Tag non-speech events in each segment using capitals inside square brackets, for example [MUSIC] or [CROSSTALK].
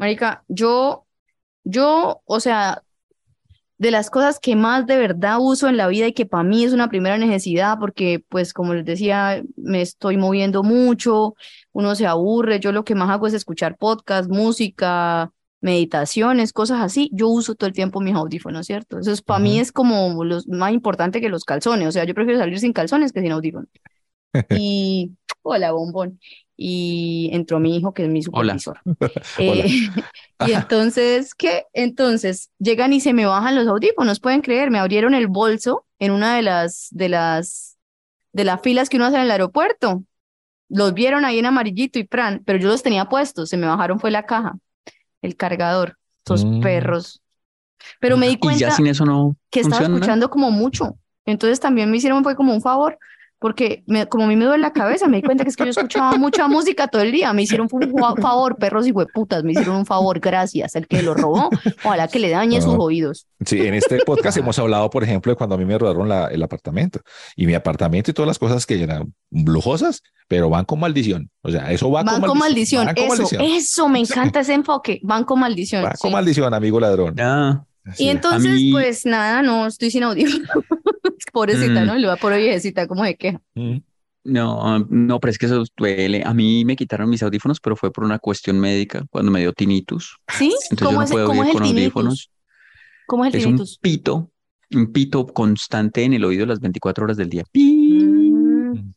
Marica, yo, yo, o sea, de las cosas que más de verdad uso en la vida y que para mí es una primera necesidad, porque pues como les decía, me estoy moviendo mucho, uno se aburre, yo lo que más hago es escuchar podcast, música, meditaciones, cosas así, yo uso todo el tiempo mis audífonos, ¿cierto? Eso es, para mí es como lo más importante que los calzones, o sea, yo prefiero salir sin calzones que sin audífonos. [LAUGHS] Y, hola, bombón. Y entró mi hijo, que es mi supervisor. [LAUGHS] Eh, [LAUGHS] y entonces, ¿qué? Entonces, llegan y se me bajan los audífonos, pueden creer, me abrieron el bolso en una de las, de las, de las filas que uno hace en el aeropuerto. Los vieron ahí en amarillito y pran, pero yo los tenía puestos, se me bajaron fue la caja, el cargador, esos Mm. perros. Pero me di cuenta sin eso no que estaba escuchando como mucho. Entonces también me hicieron fue como un favor, porque me- como a mí me duele la cabeza, me di cuenta que es que yo escuchaba mucha música todo el día. Me hicieron un fa- favor, perros y hueputas, me hicieron un favor, gracias. El que lo robó, ojalá que le dañe sus No. oídos. Sí, en este podcast hemos hablado, por ejemplo, de cuando a mí me robaron la- el apartamento y mi apartamento y todas las cosas que eran lujosas, pero van con maldición. O sea, eso va Van con con maldición, van con eso, maldición. eso, me encanta ese enfoque, van con maldición. Va con sí. maldición, amigo ladrón. Sí. Y entonces, mí- pues nada, no, estoy sin audífono. [LAUGHS] Pobrecita, Mm. ¿no? Y lo va por viejecita, como de queja. Mm. No, no, pero es que eso duele. A mí me quitaron mis audífonos, pero fue por una cuestión médica cuando me dio tinnitus. ¿Sí? Entonces yo ¿Cómo no es, puedo cómo es el con tinnitus? audífonos. ¿Cómo es el Es un tinnitus? pito, un pito constante en el oído las 24 horas del día. ¡Pi! Mm.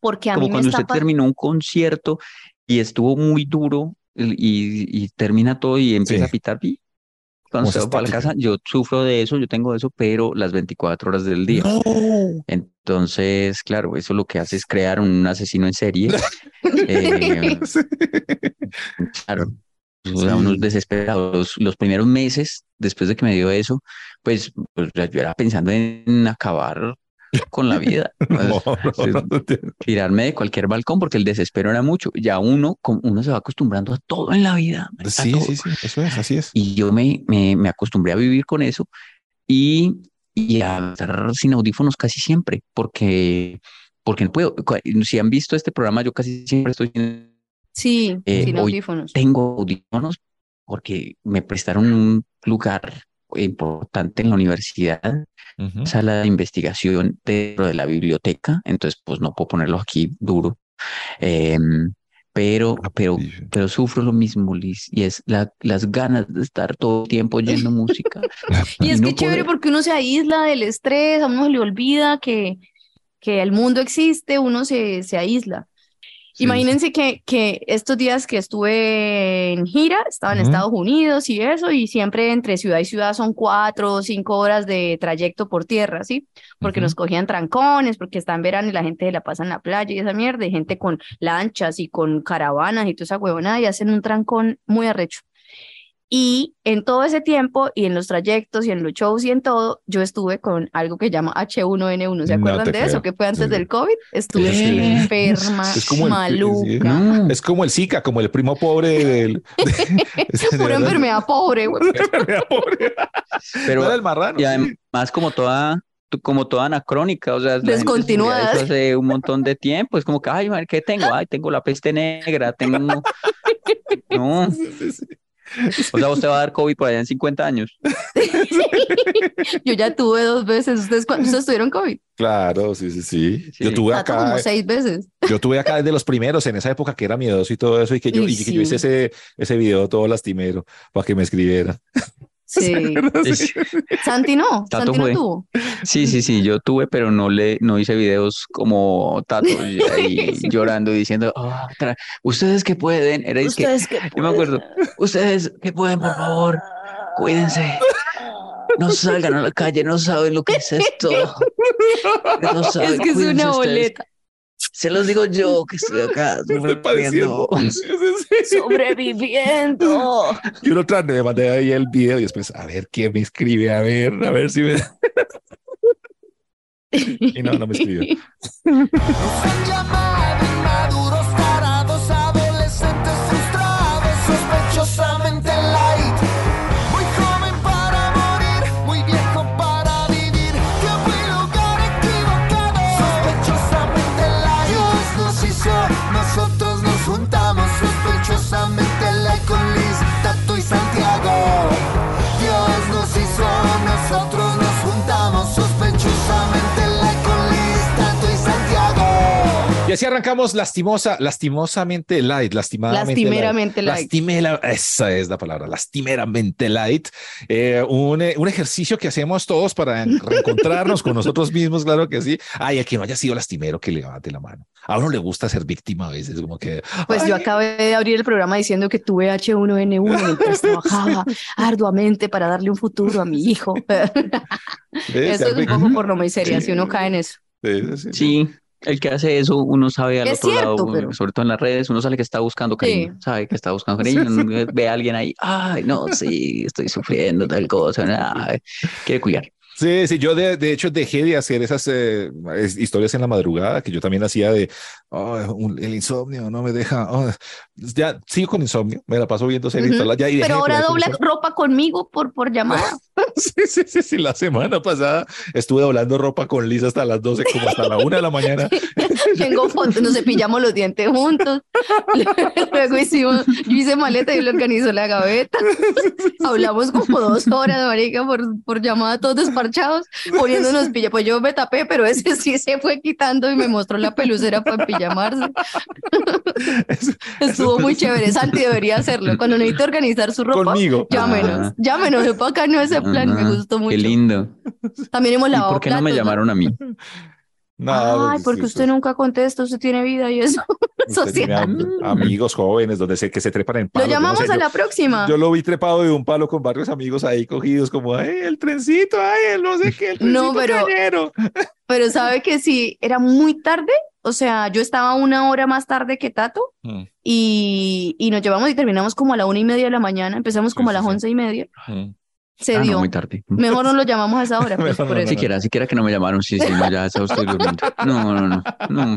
Porque a mí Como me cuando está usted terminó un concierto y estuvo muy duro y, y termina todo y empieza Sí. a pitar. ¡pi! Cuando va para la casa, yo sufro de eso, yo tengo eso, pero las 24 horas del día. No. Entonces, claro, eso lo que hace es crear un asesino en serie. [LAUGHS] Eh, [LAUGHS] Claro. O sea, unos desesperados. Los primeros meses, después de que me dio eso, pues, pues, yo era pensando en acabar con la vida. [LAUGHS] No, pues, no, no, no. tirarme de cualquier balcón porque el desespero era mucho. Ya uno, uno se va acostumbrando a todo en la vida. Sí, todo. sí, sí, eso es, así es. Y yo me, me, me acostumbré a vivir con eso y, y a estar sin audífonos casi siempre, porque, porque no puedo. Si han visto este programa, yo casi siempre estoy sin Sí, Eh, sin audífonos. tengo audífonos porque me prestaron un lugar importante en la universidad, Ujú. sala de investigación dentro de la biblioteca, entonces pues no puedo ponerlo aquí duro. Em, pero, Ah, pero, sí. pero sufro lo mismo, Liz, y es la, las ganas de estar todo el tiempo oyendo [LAUGHS] música. [LAUGHS] Y es no que chévere poder- porque uno se aísla del estrés, a uno se le olvida que, que el mundo existe, uno se, se aísla. Imagínense que, que estos días que estuve en gira, estaba en. Estados Unidos y eso, y siempre entre ciudad y ciudad son cuatro o cinco horas de trayecto por tierra, ¿sí? Porque nos cogían trancones, porque está en verano y la gente se la pasa en la playa y esa mierda, y gente con lanchas y con caravanas y toda esa huevonada, y hacen un trancón muy arrecho. Y en todo ese tiempo, y en los trayectos, y en los shows, y en todo, yo estuve con algo que llama H1N1. ¿Se acuerdan de eso? Que fue antes Sí. del COVID. Estuve Sí. enferma, Es como el- maluca. Es como el Zika, como el primo pobre del. [LAUGHS] [LAUGHS] de- Pura enfermedad pobre, güey. Enfermedad pobre. pero No el marrano. y sí. además como toda como toda anacrónica, o sea, Descontinuada. eso hace un montón de tiempo, es como que, ay, madre, ¿qué tengo? Ay, tengo la peste negra, tengo... [LAUGHS] No, Sí, sí, sí. O sea, usted va a dar COVID por allá en 50 años. [LAUGHS] Yo ya tuve dos veces. ¿Ustedes, ustedes tuvieron COVID? Claro, sí, sí, sí. Sí. Yo tuve Tato acá, como seis veces. yo tuve acá desde los primeros en esa época que era miedoso y todo eso, y que yo, Uy, y que yo hice ese, ese video todo lastimero para que me escribieran. [LAUGHS] Sí. Sí. Santi no. Tato Santi no tuvo. Sí, sí, sí, yo tuve, pero no le, no hice videos como Tato y [LAUGHS] ahí llorando y diciendo, "Ah, tra- ustedes que pueden, era es que, Ustedes que yo me acuerdo, ustedes que pueden, por favor, cuídense, no salgan a la calle, no saben lo que es esto, [LAUGHS] no saben, Es que es una ustedes". boleta. Se los digo yo que estoy acá [LAUGHS] [LAUGHS] sí. Sobreviviendo. [LAUGHS] Y uno tras me mandé ahí el video y después, a ver quién me escribe, a ver, a ver si me. Y no, no me escribió. Y así arrancamos lastimosa, lastimosamente light, lastimadamente Lastimeramente light. Lastimera, esa es la palabra, lastimeramente light. Eh, un, eh, un ejercicio que hacemos todos para en- [LAUGHS] reencontrarnos con nosotros mismos, claro que sí. Ay, el que no haya sido lastimero, que levante la mano. A uno le gusta ser víctima a veces, como que. Pues yo acabé de abrir el programa diciendo que tuve H1N1 mientras trabajaba [LAUGHS] arduamente para darle un futuro a mi hijo. [LAUGHS] Eso es un poco por no muy seria, si uno cae en eso. Sí, sí, sí. El que hace eso, uno sabe al Es otro cierto, lado, pero- sobre todo en las redes, uno sabe que está buscando cariño, sabe que está buscando cariño, [LAUGHS] ve a alguien ahí, ay, no, sí, estoy sufriendo tal cosa, ay, quiere cuidar. Sí, sí, yo de, de hecho dejé de hacer esas eh, historias en la madrugada que yo también hacía de "Oh, un- el insomnio no me deja. oh". Ya sigo con insomnio, me la paso viendo series. Toda la- ya, Pero ahora dobla ropa conmigo por, por llamada. [LAUGHS] Sí, sí, sí, sí, la semana pasada estuve doblando ropa con Lisa hasta las 12, como hasta la una de la mañana. [LAUGHS] Tengo fotos, nos cepillamos los dientes juntos. [LAUGHS] Luego hicimos, yo hice maleta y él organizó la gaveta. Hablamos como dos horas, marica, por, por llamada, todos poniéndonos [LAUGHS] pilla. Pues yo me tapé, pero ese [LAUGHS] sí se fue quitando y me mostró la pelucera para pijamarse. [LAUGHS] Eso- Estuvo muy chévere. Santi debería hacerlo. Cuando necesite organizar su ropa, Conmigo. llámenos. Ah. Llámenos, es bacano ese plan, me gustó mucho. Qué lindo. También hemos ¿Y lavado por qué no me llamaron a mí? No, Ay, pues, porque usted nunca contesta, usted tiene vida y eso. [LAUGHS] amigos jóvenes donde sé que se trepan en Lo palos. no llamamos sé, a yo- la próxima. Yo lo vi trepado de un palo con varios amigos ahí cogidos, como, ay, el trencito, ay, el no sé qué, el [LAUGHS] trencito No, pero- cañero". [LAUGHS] Pero sabe que sí, era muy tarde. O sea, yo estaba una hora más tarde que Tato Mm, y, y nos llevamos y terminamos como a la una y media de la mañana. Empezamos Sí, como a sí, las sí. once y media. mm. Se Ah, no, dio. muy tarde. Mejor no lo [LAUGHS] llamamos a esa hora, pues, Mejor por no, eso. no, Siquiera, siquiera que no me llamaron, sí, sí, no, ya estoy durmiendo. No, no, no, no.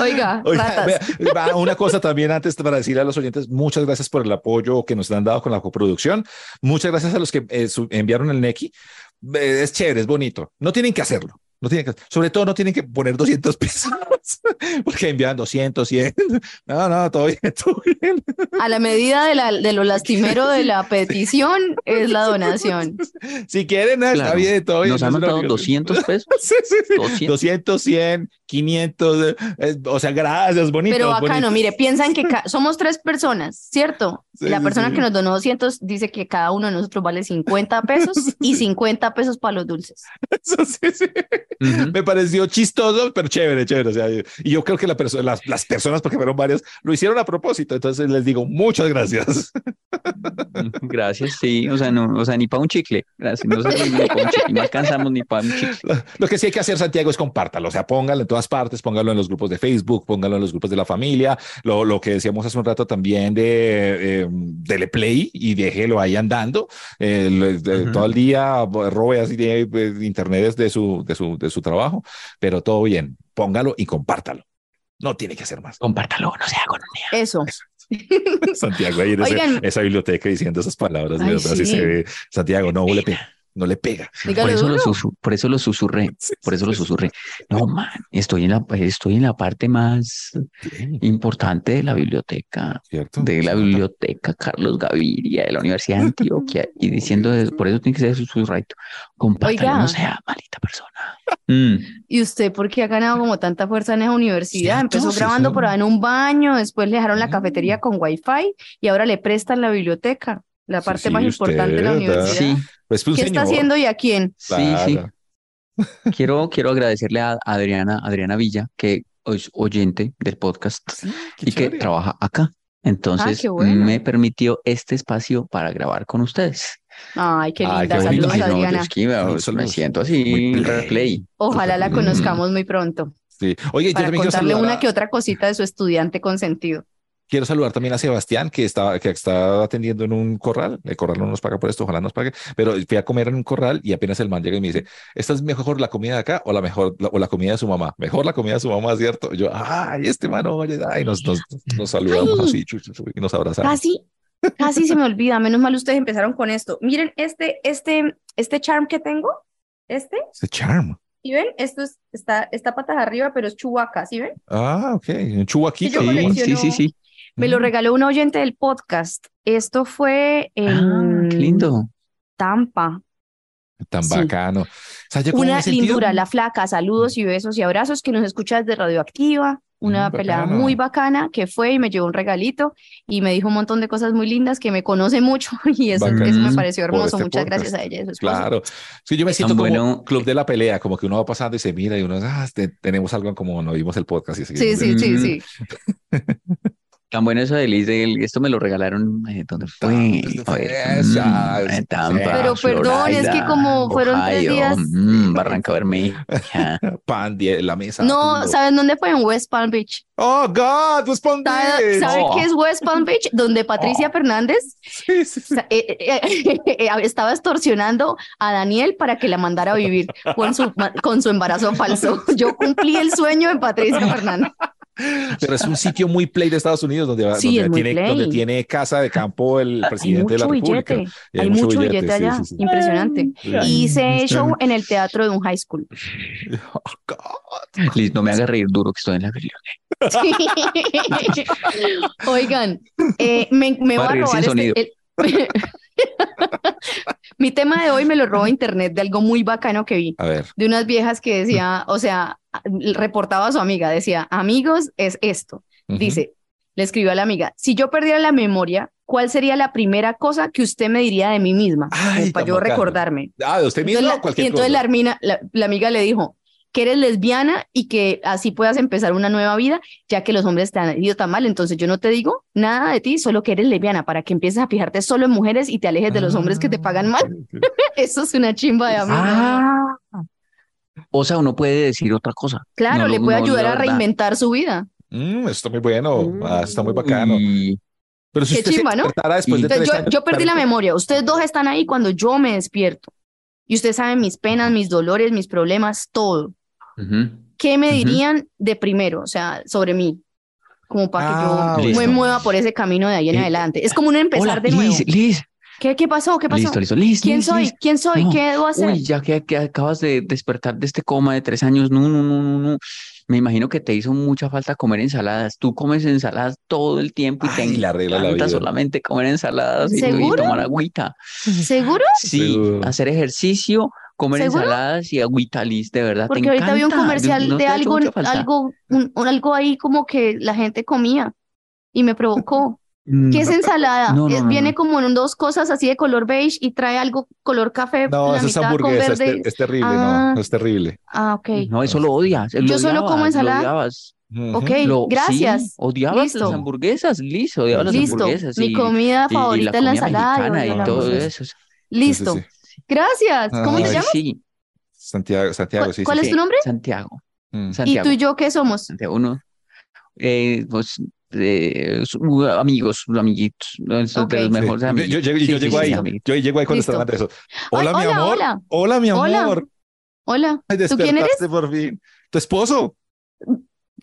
Oiga, Oiga, ratas. vea, una cosa también antes para decirle a los oyentes, muchas gracias por el apoyo que nos han dado con la coproducción. Muchas gracias a los que eh, enviaron el Neki. Eh, es chévere, es bonito. No tienen que hacerlo. No tienen que, sobre todo no tienen que poner 200 pesos [LAUGHS] porque envían 200, 100. No, no, todo bien, [LAUGHS] todo bien. A la medida de, la, de lo lastimero de la petición es la [LAUGHS] donación. Si quieren, está Claro. bien, todo bien. Nos han Es una dado obligación. 200 pesos. Sí, sí, sí. 200. 200, 100, 500. eh, o sea, gracias, bonito. Pero bacano, bonito. mire, piensan que somos tres personas, ¿cierto? Sí, la sí, persona sí. que nos donó 200 dice que cada uno de nosotros vale 50 pesos y 50 pesos para los dulces. Eso sí, sí. Ujú. Me pareció chistoso, pero chévere, chévere. O sea, y yo creo que la perso- las, las personas, porque fueron varias, lo hicieron a propósito. Entonces les digo muchas gracias. [LAUGHS] Gracias, sí, o sea, no, o sea, ni para un chicle, gracias, no, ni para un chicle, no alcanzamos ni para un chicle. Lo, [LAUGHS] lo que sí hay que hacer, Santiago, es compártalo. O sea, póngalo en todas partes, póngalo en los grupos de Facebook, póngalo en los grupos de la familia. Lo, lo que decíamos hace un rato también de eh, dele play y déjelo ahí andando. Eh, de- Ujú. Todo el día robe así de, de internet de su, de, su, de su trabajo, pero todo bien. Póngalo y compártalo. No tiene que hacer más. Compártalo, no sea con Eso. Santiago ahí en ese- esa biblioteca diciendo esas palabras, Ay, así sí. se ve. Santiago, no le no le pega. Por eso, lo por eso lo susurré, [LAUGHS] por eso lo susurré. No, man, estoy en la, estoy en la parte más importante de la biblioteca, ¿Cierto? de la biblioteca Carlos Gaviria de la Universidad de [LAUGHS] Antioquia, y diciendo, eso, por eso tiene que ser. Compártalo, Oiga. no sea malita persona. Mm. ¿Y usted por qué ha ganado como tanta fuerza en esa universidad? Cierto, Empezó grabando sí. por ahí en un baño, después le dejaron la Mm. cafetería con wifi y ahora le prestan la biblioteca, la parte sí, más usted, importante de la universidad. Sí, Pues un ¿Qué está haciendo y a quién? sí, sí. [LAUGHS] Quiero, quiero agradecerle a Adriana, Adriana Villa, que es oyente del podcast Sí, qué y que trabaja acá. Entonces qué bueno. me permitió este espacio para grabar con ustedes. Ay, qué Ay, linda. qué bonito. Saludos, Ay, no, yo Adriana. es que me, Saludos, me siento así, play. replay. Ojalá la conozcamos muy pronto Sí. Oye, yo para también quiero contarle una a- que otra cosita de su estudiante consentido. Quiero saludar también a Sebastián, que está, que está atendiendo en un corral. El corral no nos paga por esto, ojalá nos pague. Pero fui a comer en un corral y apenas el man llega y me dice, ¿esta es mejor la comida de acá o la mejor la- o la comida de su mamá? Mejor la comida de su mamá, ¿cierto? Y yo, ay, este man, oye, ay, nos, nos, nos saludamos Ay. así, chu, chu, chu, y nos abrazamos. Casi, casi se me olvida. Menos mal ustedes empezaron con esto. Miren, este, este, este charm que tengo, este, Ese charm. ¿sí ven? Esto es, está, está patas arriba, pero es chubaca, ¿sí ven? Ah, ok. Un. Sí, sí, sí, sí. Me lo regaló un oyente del podcast. Esto fue Ah, en qué lindo. Tampa. Tan Sí. bacano. ¿Sabes yo cómo me Una lindura, la flaca. Saludos y besos y abrazos que nos escucha desde Radioactiva. una Mm, pelada bacano. muy bacana que fue y me llevó un regalito y me dijo un montón de cosas muy lindas que me conoce mucho [LAUGHS] y eso, eso me pareció hermoso. este Muchas podcast. gracias a ella y a. Claro. Sí, yo me siento como bueno. club de la pelea, como que uno va pasando y se mira y uno, ah, te- tenemos algo en común, oímos el podcast y Sí, sí, sí, sí. [LAUGHS] Tan bueno eso de Liz, del- esto me lo regalaron, eh, ¿dónde fue? Esa, mm, Tampa, Pero perdón, es que Florida, como fueron tres Ohio, días- mm, Barranca Bermeja. [LAUGHS] pan, die- la mesa. No, todo. ¿saben dónde fue? En West Palm Beach. Oh, God, respondí. ¿Sabe, sabe Oh. qué es West Palm Beach? Donde Patricia Oh. Fernández [LAUGHS] Sí, sí, sí. eh, eh, eh, [LAUGHS] estaba extorsionando a Daniel para que la mandara a vivir con su, con su embarazo falso. Yo cumplí el sueño de Patricia Fernández. [LAUGHS] Pero es un sitio muy play de Estados Unidos donde, va- Sí, donde tiene, donde tiene casa de campo el Hay presidente de la mucho República. billete, Y hay mucho billete sí, allá, sí, sí. impresionante. Y hice show en el teatro de un high school. [LAUGHS] Oh, God. Liz, no me haga reír duro que estoy en la reunión. [LAUGHS] Oigan, eh, me, me Va voy a robar este- el- [LAUGHS] Mi tema de hoy me lo robó internet de algo muy bacano que vi. A ver. de unas viejas que decía, o sea, reportaba a su amiga, decía, amigos, es esto. Dice, le escribió a la amiga, si yo perdiera la memoria, ¿cuál sería la primera cosa que usted me diría de mí misma? Ay, para yo bacano. recordarme. Ah, de usted Entonces o cualquier y entonces la, la, la amiga le dijo que eres lesbiana y que así puedas empezar una nueva vida, ya que los hombres te han ido tan mal. Entonces yo no te digo nada de ti, solo que eres lesbiana, para que empieces a fijarte solo en mujeres y te alejes de los hombres que te pagan mal. [LAUGHS] Eso es una chimba de amiga. Ah. O sea, uno puede decir otra cosa. Claro, No, le puede no, ayudar a reinventar su vida. Mm, eso está muy bueno. Ah, está muy bacano. Y- Pero si Qué usted se chimba, ¿no? después Y- de Entonces, tres yo, años, yo perdí la memoria. Ustedes dos están ahí cuando yo me despierto. Y ustedes saben mis penas, mis dolores, mis problemas, todo. Ujú. ¿Qué me dirían de primero? O sea, sobre mí. Como para Ah, que yo me listo. mueva por ese camino de ahí en Eh, adelante. Es como un empezar Hola, de nuevo. Liz, Liz. ¿Qué, qué pasó? ¿Qué pasó? Listo, listo. Liz, ¿Quién Liz, soy? Liz. ¿Quién soy? No. ¿Qué debo hacer? Uy, ya que, que acabas de despertar de este coma de tres años, no, no, no, no, no. Me imagino que te hizo mucha falta comer ensaladas. Tú comes ensaladas todo el tiempo y te Ay, arregla la encanta vida. solamente comer ensaladas y, y tomar agüita. ¿Seguro? Sí, Seguro. hacer ejercicio, comer ¿Seguro? ensaladas y agüita, Liz, de verdad. te Porque ahorita vi un encanta. comercial ¿No de te algo, algo, un- un- algo ahí como que la gente comía y me provocó. Mm, ¿Qué es ensalada? No, no, Es- no, viene no. como en dos cosas así de color beige y trae algo color café, No, la eso es mitad con hamburguesa. Es, verde. ter- es terrible, Ah. no, es terrible. Ah, ok. No, eso lo odias. Yo lo solo como odiabas, lo ensalada. odiabas. Ujú. Ok, Lo- gracias. sí, odiabas Listo. las hamburguesas, odiabas las Listo. hamburguesas. Mi y- comida y- y favorita es la ensalada y la todo eso. Sí, Listo. sí, sí. Gracias. ¿Cómo te llamas? Sí, Santiago, Santiago, ¿Cuál- sí, sí, cuál sí. es tu nombre? Santiago. Mm. ¿Y tú y yo qué somos? Santiago, uno. Eh, pues, eh, amigos, amiguitos. no, esos Ok. de los mejores amigos. yo, yo Sí, sí, llego sí, ahí, yo llego ahí cuando están hablando de eso. Ay, Hola, mi hola, amor. hola. Hola, mi amor. Hola. Ay, ¿Tú quién eres? por fin. ¿Tu esposo?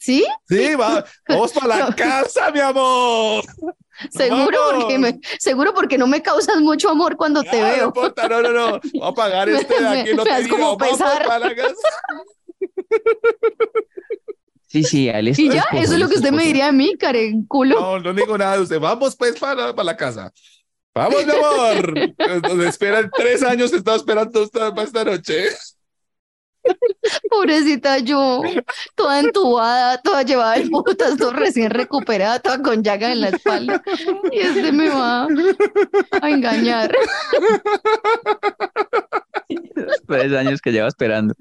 ¿Sí? Sí, va. Vamos para la [LAUGHS] casa, mi amor. Seguro Vamos. porque me, seguro porque no me causas mucho amor cuando te Ah, veo. No, importa, no, no, no. [LAUGHS] Vamos a pagar este de me- aquí. No me te das digo. como Vamos pesar. para la casa. [LAUGHS] Sí, sí, a es Y ya, esposo, eso es lo que usted me diría de mí, Karen, culo. No, no digo nada de usted. Vamos pues para, para la casa. Vamos, mi amor. Nos esperan tres años. Te estaba esperando esta, para esta noche. Pobrecita yo, toda entubada, toda llevada de putas, toda recién recuperada, toda con llaga en la espalda. Y este me va a engañar. Tres años que lleva esperando.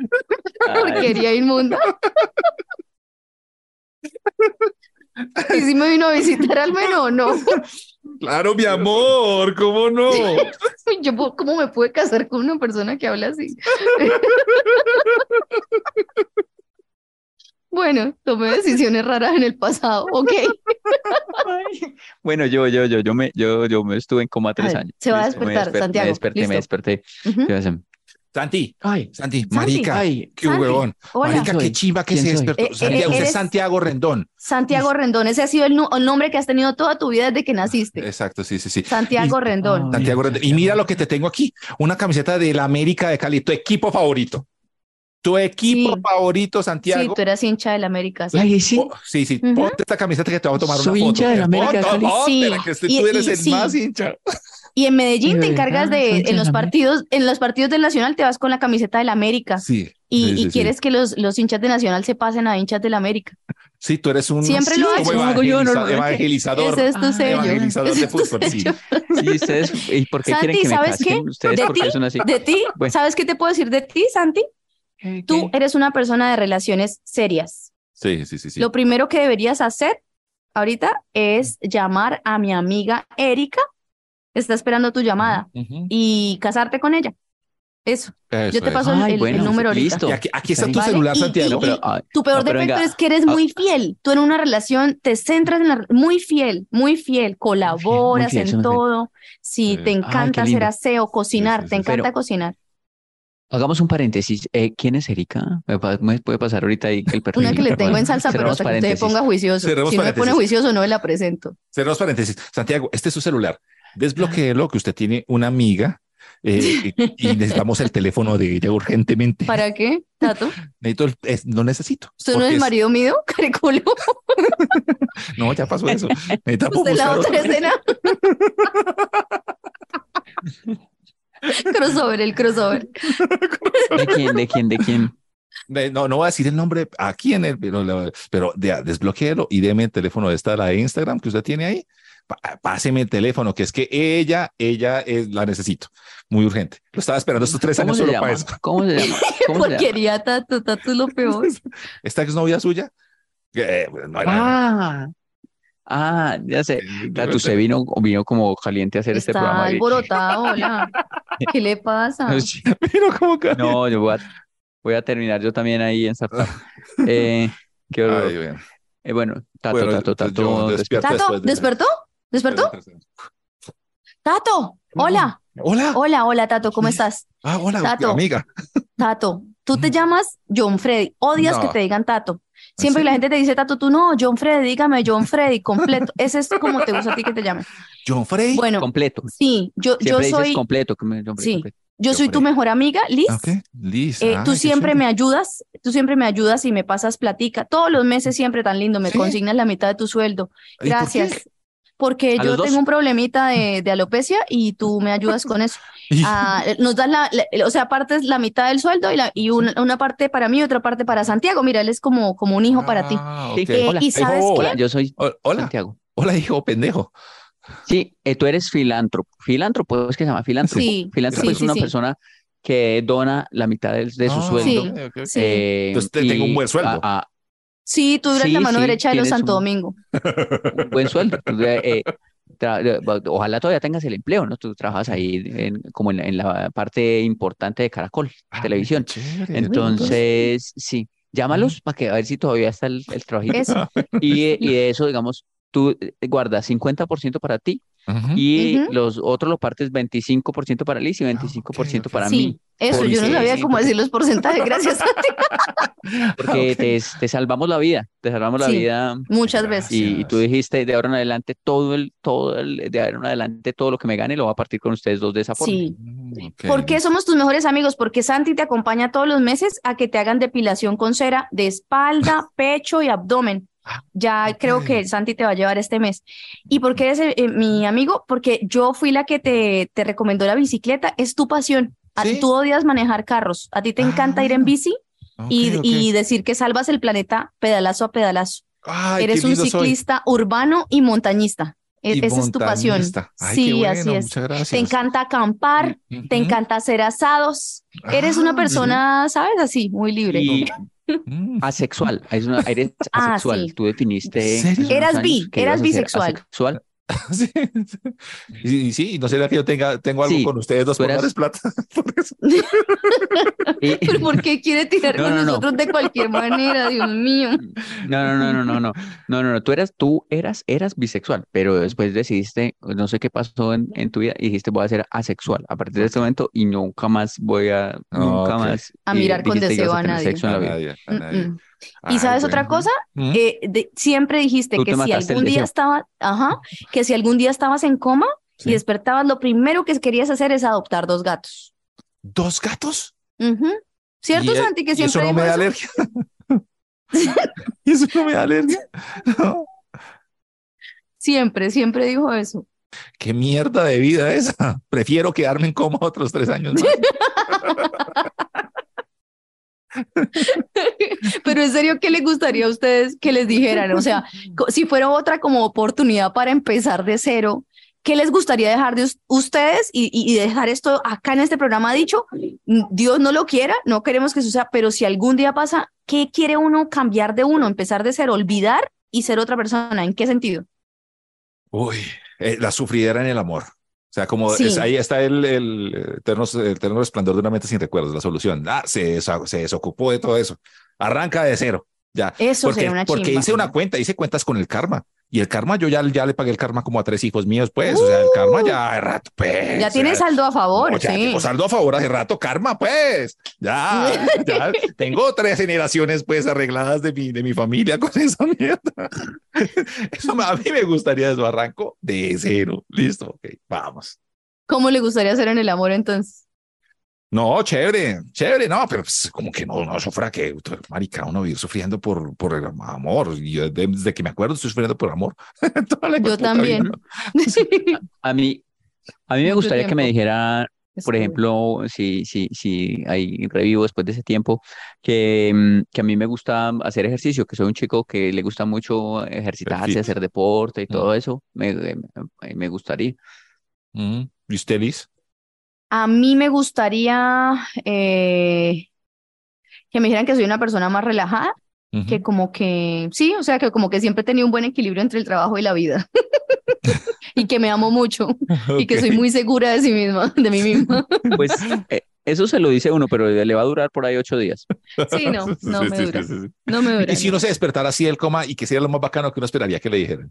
Porquería inmunda. ¿Y si me vino a visitar al menos o no? Claro, mi amor. ¿Cómo no? [LAUGHS] Yo, ¿cómo me pude casar con una persona que habla así? [LAUGHS] Bueno, tomé decisiones raras en el pasado, ok. Bueno, yo, yo, yo, yo me, yo, yo me estuve en coma tres ver, años. se va a me despertar, desper- Santiago, Me desperté, listo. me desperté. Santi, Ay, Santi, marica. ay, Qué Santi, huevón. Hola, Marica, qué soy? chimba que ¿Quién se soy? despertó. Eh, eh, Santiago, usted eres- Santiago Rendón. Santiago Rendón, ese ha sido el, nombre que has tenido toda tu vida desde que naciste. Exacto, sí, sí, sí. Santiago Y- Rendón. Ay, Santiago Rendón. Y mira lo que te tengo aquí. Una camiseta de la América de Cali. Tu equipo favorito. Tu equipo Sí. favorito, Sí, Santiago. tú eras hincha del América. sí. Ay, sí. Oh, sí, sí. Ponte esta camiseta que te voy a tomar una Soy foto. hincha de la América de Cali. Sí, que y- tú eres y el sí. más hincha. Y en Medellín te encargas de, en los partidos, en los partidos del Nacional te vas con la camiseta del América Sí. y, sí, y sí. quieres que los, los hinchas de Nacional se pasen a hinchas del América. Sí, tú eres un Siempre sí, lo yo evangeliza- evangelizador. Ese es tu Ah, sello. evangelizador Ese de fútbol, sí. sello. Sí, ustedes, ¿y por qué Santi, quieren que me ¿sabes qué? De ti, son así? De ti, Bueno. ¿sabes qué te puedo decir de ti, Santi? ¿Qué- Tú eres una persona de relaciones serias. Sí, sí, sí, sí. Lo primero que deberías hacer ahorita es llamar a mi amiga Erika. Está esperando tu llamada Ujú. y casarte con ella. Eso. Eso Yo te paso el, Ay, el- el bueno, número ahorita. listo. Y aquí, aquí está tu Vale, celular, Santiago. y- pero- y- ah, Tu peor ah, pero defecto venga, es que eres ah. muy fiel. Tú en una relación te centras en la... Muy fiel, muy fiel. Colaboras fiel, en todo. Sí, Sí. te Ay, encanta qué hacer aseo, cocinar. sí, Te sí. encanta Pero- cocinar. Hagamos un paréntesis. Eh, ¿quién es Erika? ¿Me, pa- me puede pasar ahorita ahí el perfil? Una que le tengo en salsa, pero hasta que usted ponga juicioso. Cerremos Si no me pone juicioso, no me la presento. Cerramos paréntesis. Santiago, este es su celular. Desbloquéelo, que usted tiene una amiga eh, y, [LAUGHS] necesitamos el teléfono de ella urgentemente. ¿Para qué, Tato? Necesito el- es- no necesito. ¿Usted no es el marido mío, [LAUGHS] careculo? [LAUGHS] No, ya pasó eso. Necesitamos ¿Usted la otra otro. escena? crossover, el crossover. ¿De quién? ¿De quién? ¿De quién? No, no voy a decir el nombre aquí en el, pero, pero de, desbloquéelo y deme el teléfono de esta, la de Instagram que usted tiene ahí. Páseme el teléfono, que es que ella, ella es, la necesito. Muy urgente. Lo estaba esperando estos tres ¿Cómo años se solo llama? para eso. ¿Cómo se llama? [LAUGHS] ¿Cómo se llama? Porquería, Tato, Tato es lo peor. [LAUGHS] ¿Esta exnovia suya? Eh, no era. Ah, ah, ya sé. Tato, usted vino, vino como caliente a hacer este Está programa. y- alborotado, [LAUGHS] hola. ¿Qué le pasa? Como. No, yo voy a, voy a terminar yo también ahí en Zarpar. Eh, qué horror. Ay, bueno. Eh, bueno, Tato, Bueno, Tato, Tato, yo despierta. despierto ¿Tato? después de- ¿Despertó? ¿Despertó? Tato, hola. Hola. Hola, hola, Tato, ¿cómo estás? Ah, hola, Tato. amiga. Tato, tú te llamas John Freddy. Odias No. que te digan Tato. Siempre que la gente te dice Tato, tú no, John Freddy, dígame John Freddy, completo. [LAUGHS] Ese es como te gusta a ti que te llamen. John Frey. Bueno, Completo. sí, yo, yo Siempre soy, completo. Sí. completo. yo soy tu Freddy. mejor amiga, Liz. Ok, Liz. Eh, Ay, tú siempre me ayudas, tú siempre me ayudas y me pasas platica. Todos los meses siempre tan lindo, me ¿Sí? consignas la mitad de tu sueldo. ¿Y por qué? Gracias. Porque ¿A yo tengo un problemita de, de alopecia y tú me ayudas con eso. [LAUGHS] Ah, nos das la, la- o sea, partes la mitad del sueldo y, la, y una, una parte para mí y otra parte para Santiago. Mira, él es como, como un hijo para ti. Ah. Eh, Hola. ¿Y sabes qué? Hola, yo soy Ho- Hola, Santiago. hola, hijo pendejo. Sí, eh, tú eres filántropo. Filántropo es que se llama filántropo. Sí, Filántropo sí, es sí, una sí. persona que dona la mitad de, de su Ah, sueldo. Sí. ok, ok, ok. Sí. eh, Entonces, te tengo un buen sueldo. a- a- Sí, tú eres Sí, la mano sí, derecha de los Santo un- Domingo. un buen sueldo. Eh, eh, ojalá todavía tengas el empleo, ¿no? Tú trabajas ahí en- como en, la- en la parte importante de Caracol, Ah, televisión. Entonces, sí, llámalos para que a ver si todavía está el, el trabajito. Eso. Y, y de eso, digamos, tú guardas 50% para ti Y los otros lo partes 25% para Liz y 25% ok. para Sí, mí, eso, yo no sabía cómo decir los porcentajes. [LAUGHS] Gracias a [LAUGHS] ti. porque te, te salvamos la vida, te salvamos la Sí. vida. Muchas veces. Y, y tú dijiste de ahora en adelante todo el, todo el, de ahora en adelante todo lo que me gane lo voy a partir con ustedes dos de esa forma. Sí. Mm. ¿Por qué somos tus mejores amigos? Porque Santi te acompaña todos los meses a que te hagan depilación con cera de espalda, [LAUGHS] pecho y abdomen. Ya ok. creo que Santi te va a llevar este mes. ¿Y por qué eres eh, eh, mi amigo? Porque yo fui la que te, te recomendó la bicicleta. Es tu pasión. A- ¿Sí? Tú odias manejar carros. A ti te encanta ir en Ah, bici y, decir que salvas el planeta pedalazo a pedalazo. Ay, Eres un soy. ciclista urbano y montañista. E- Y Esa es tu pasión. Ay, sí, así es. Te encanta acampar, te encanta hacer asados. Eres una Ah, persona, ¿sabes? Así, muy libre. Y. [LAUGHS] Mm. Asexual, eres [LAUGHS] ah, asexual, ah, sí. tú definiste. ¿En eras bi, eras bisexual. Asexual [LAUGHS] sí. Y, sí, no será que yo tenga, tengo algo con ustedes dos por darles plata. [LAUGHS] [LAUGHS] ¿Pero por qué quiere tirar no, con nosotros de cualquier manera, Dios mío? No, no, no, no, no, no, no, no, Tú eras, tú eras, eras bisexual, pero después decidiste, no sé qué pasó en, tu vida, y dijiste voy a ser asexual a partir de este momento y nunca más voy a, nunca más. A mirar con deseo a, nadie. A mm, nadie, mm. ¿Y sabes otra cosa? Mm. Eh, de- siempre dijiste que si algún día estaba, ajá, que si algún día estabas en coma Sí. y despertabas, lo primero que querías hacer es adoptar dos gatos. ¿Dos gatos? ¿Cierto, ¿Y, e- Santi? Que y eso siempre no me da eso? alergia. [LAUGHS] [LAUGHS] ¿Y eso no me da alergia? [LAUGHS] No. Siempre, siempre dijo eso. qué mierda de vida esa. Prefiero quedarme en coma otros tres años más. En serio, ¿qué les gustaría a ustedes que les dijeran? O sea, si fuera otra como oportunidad para empezar de cero, ¿qué les gustaría dejar de us- ustedes y, dejar esto acá en este programa dicho? Mm, Dios no lo quiera, no queremos que sea, pero si algún día pasa, ¿qué quiere uno cambiar de uno? Empezar de cero, olvidar y ser otra persona. ¿En qué sentido? Uy, eh, la sufridera en el amor. O sea, como Sí. es- ahí está el, el, eterno, el eterno resplandor de una mente sin recuerdos, la solución. Ah, se, se desocupó de todo eso. Arranca de cero. Ya. Eso porque, sería una porque chimba. hice una cuenta, hice cuentas con el karma. Y el karma, yo ya, ya le pagué el karma como a tres hijos míos, pues. O sea, el karma ya de rato, pues. Ya tiene saldo a favor, no, ya sí. tengo saldo a favor hace rato, karma, pues. Ya, [LAUGHS] ya tengo tres generaciones, pues, arregladas de mi, de mi familia con esa mierda. [LAUGHS] Eso a mí me gustaría eso, arranco de cero. Listo, ok, vamos. ¿Cómo le gustaría ser en el amor entonces? No, chévere, chévere, no, pero pues, como que no, no sufra que, marica, uno vivir sufriendo por, por el amor. Yo desde que me acuerdo estoy sufriendo por amor. [LAUGHS] Yo también. A mí, a mí me gustaría que me dijera, por ejemplo, si, si, si hay revivo después de ese tiempo, que, mm, que a mí me gusta hacer ejercicio, que soy un chico que le gusta mucho ejercitarse, hacer deporte y Mm. todo eso, me, me, me gustaría. Mm, ¿Y usted, Liz? A mí me gustaría eh, que me dijeran que soy una persona más relajada, que como que, sí, o sea, que como que siempre he tenido un buen equilibrio entre el trabajo y la vida. [LAUGHS] Y que me amo mucho [LAUGHS] y que soy muy segura de sí misma, de mí misma. [LAUGHS] Pues eh, eso se lo dice uno, pero le va a durar por ahí ocho días. Sí, no, no Sí, me sí, dura. sí, sí, sí. No me dura. Y si no. uno se despertara así del coma y que sería lo más bacano que uno esperaría que le dijeran.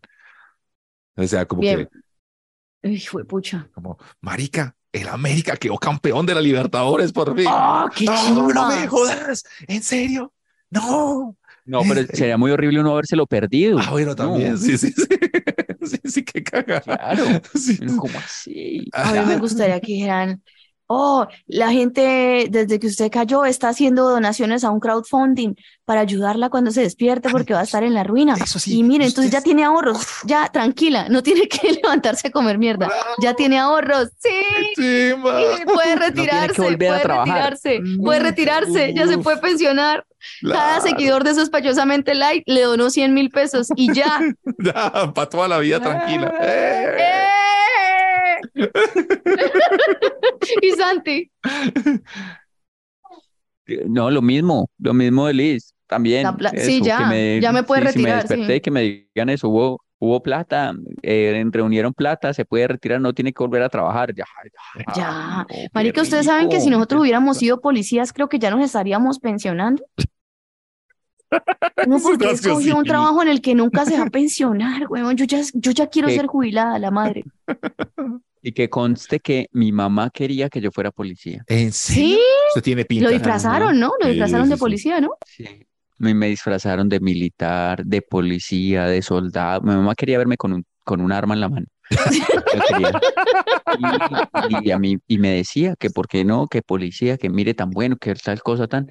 O sea, como Bien. que, Uy, fue pucha. como, marica, el América quedó campeón de la Libertadores por fin. ¡Ah, qué no, no me jodas, en serio, no. No, pero sería muy horrible uno habérselo perdido. Ah, bueno, también, No, sí, sí, sí. [LAUGHS] Sí, sí, qué cagada. Claro. Sí. ¿Cómo así? A mí me gustaría que dijeran, oh, la gente desde que usted cayó está haciendo donaciones a un crowdfunding para ayudarla cuando se despierte porque va a estar en la ruina. Eso sí, Y mire, entonces ya tiene ahorros, ya tranquila, no tiene que [LAUGHS] levantarse a comer mierda, ya tiene ahorros, sí. Y Puede [LAUGHS] retirarse, puede retirarse, puede retirarse, ya se puede pensionar. Cada seguidor de Sospechosamente Light le donó 100 mil pesos y ya. [LAUGHS] Ya, para toda la vida tranquila. Eh. ¡Eh! [LAUGHS] y Santi, No, lo mismo, lo mismo de Liz, también. Sí, eso, ya, que ya me puede sí, si me retirar, sí. desperté y que me digan eso, hubo, hubo plata, eh, reunieron plata, se puede retirar, no tiene que volver a trabajar. Ya, ya, Ya. no, Marica, ustedes saben que si nosotros hubiéramos sido policías, creo que ya nos estaríamos pensionando. No, porque escogió un sí. trabajo en el que nunca se va a pensionar, weón. Yo ya, yo ya quiero ¿Qué? ser jubilada, la madre. [LAUGHS] Y que conste que mi mamá quería que yo fuera policía. ¿En serio? Sí, Usted tiene pinta. lo disfrazaron, ¿no? Lo disfrazaron sí, de policía, ¿no? Sí. Me, me disfrazaron de militar, de policía, de soldado. Mi mamá quería verme con un, con un arma en la mano. Y, y a mí, y me decía que por qué no, que policía, que mire tan bueno, que tal cosa tan.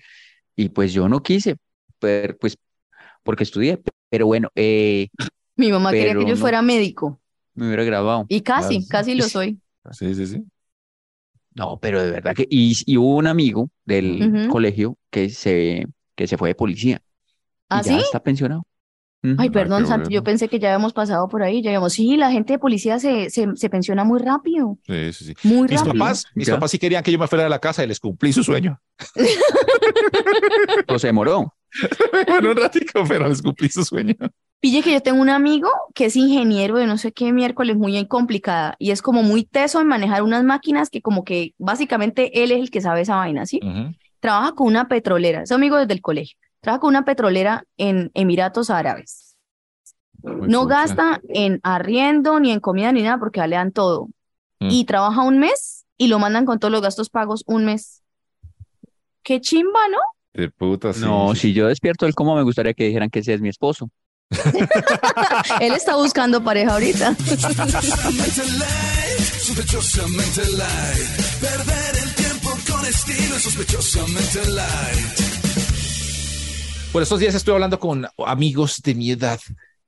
Y pues yo no quise, pero, pues porque estudié. Pero bueno, eh, Mi mamá quería que yo no. fuera médico. Me hubiera grabado. Y casi, casi lo soy. Sí, sí, sí. No, pero de verdad que. Y, y hubo un amigo del colegio que se, que se fue de policía. ¿Ah, y ya sí? está pensionado. Ay, perdón, Santi, bueno. yo pensé que ya habíamos pasado por ahí. Ya habíamos, sí, la gente de policía se, se, se pensiona muy rápido, Sí, sí, sí. muy Mis rápido. papás, mis Ya. papás sí querían que yo me fuera de la casa y les cumplí su sueño. [LAUGHS] O se demoró. bueno, un ratico, pero les cumplí su sueño. Pille que yo tengo un amigo que es ingeniero de no sé qué miércoles, muy complicada, y es como muy teso en manejar unas máquinas que como que básicamente él es el que sabe esa vaina, ¿sí? Trabaja con una petrolera, es amigo desde el colegio, trabaja con una petrolera en Emiratos Árabes. Muy No gasta en arriendo, ni en comida, ni nada, porque le dan todo. Mm. Y trabaja un mes y lo mandan con todos los gastos pagos un mes. Qué chimba, ¿no? De puta, sí. No, si yo despierto del coma, me gustaría que dijeran que ese es mi esposo. [LAUGHS] Él está buscando pareja ahorita. Sospechosamente light, sospechosamente light. Perder el tiempo con estilo es sospechosamente light. Por estos días estuve hablando con amigos de mi edad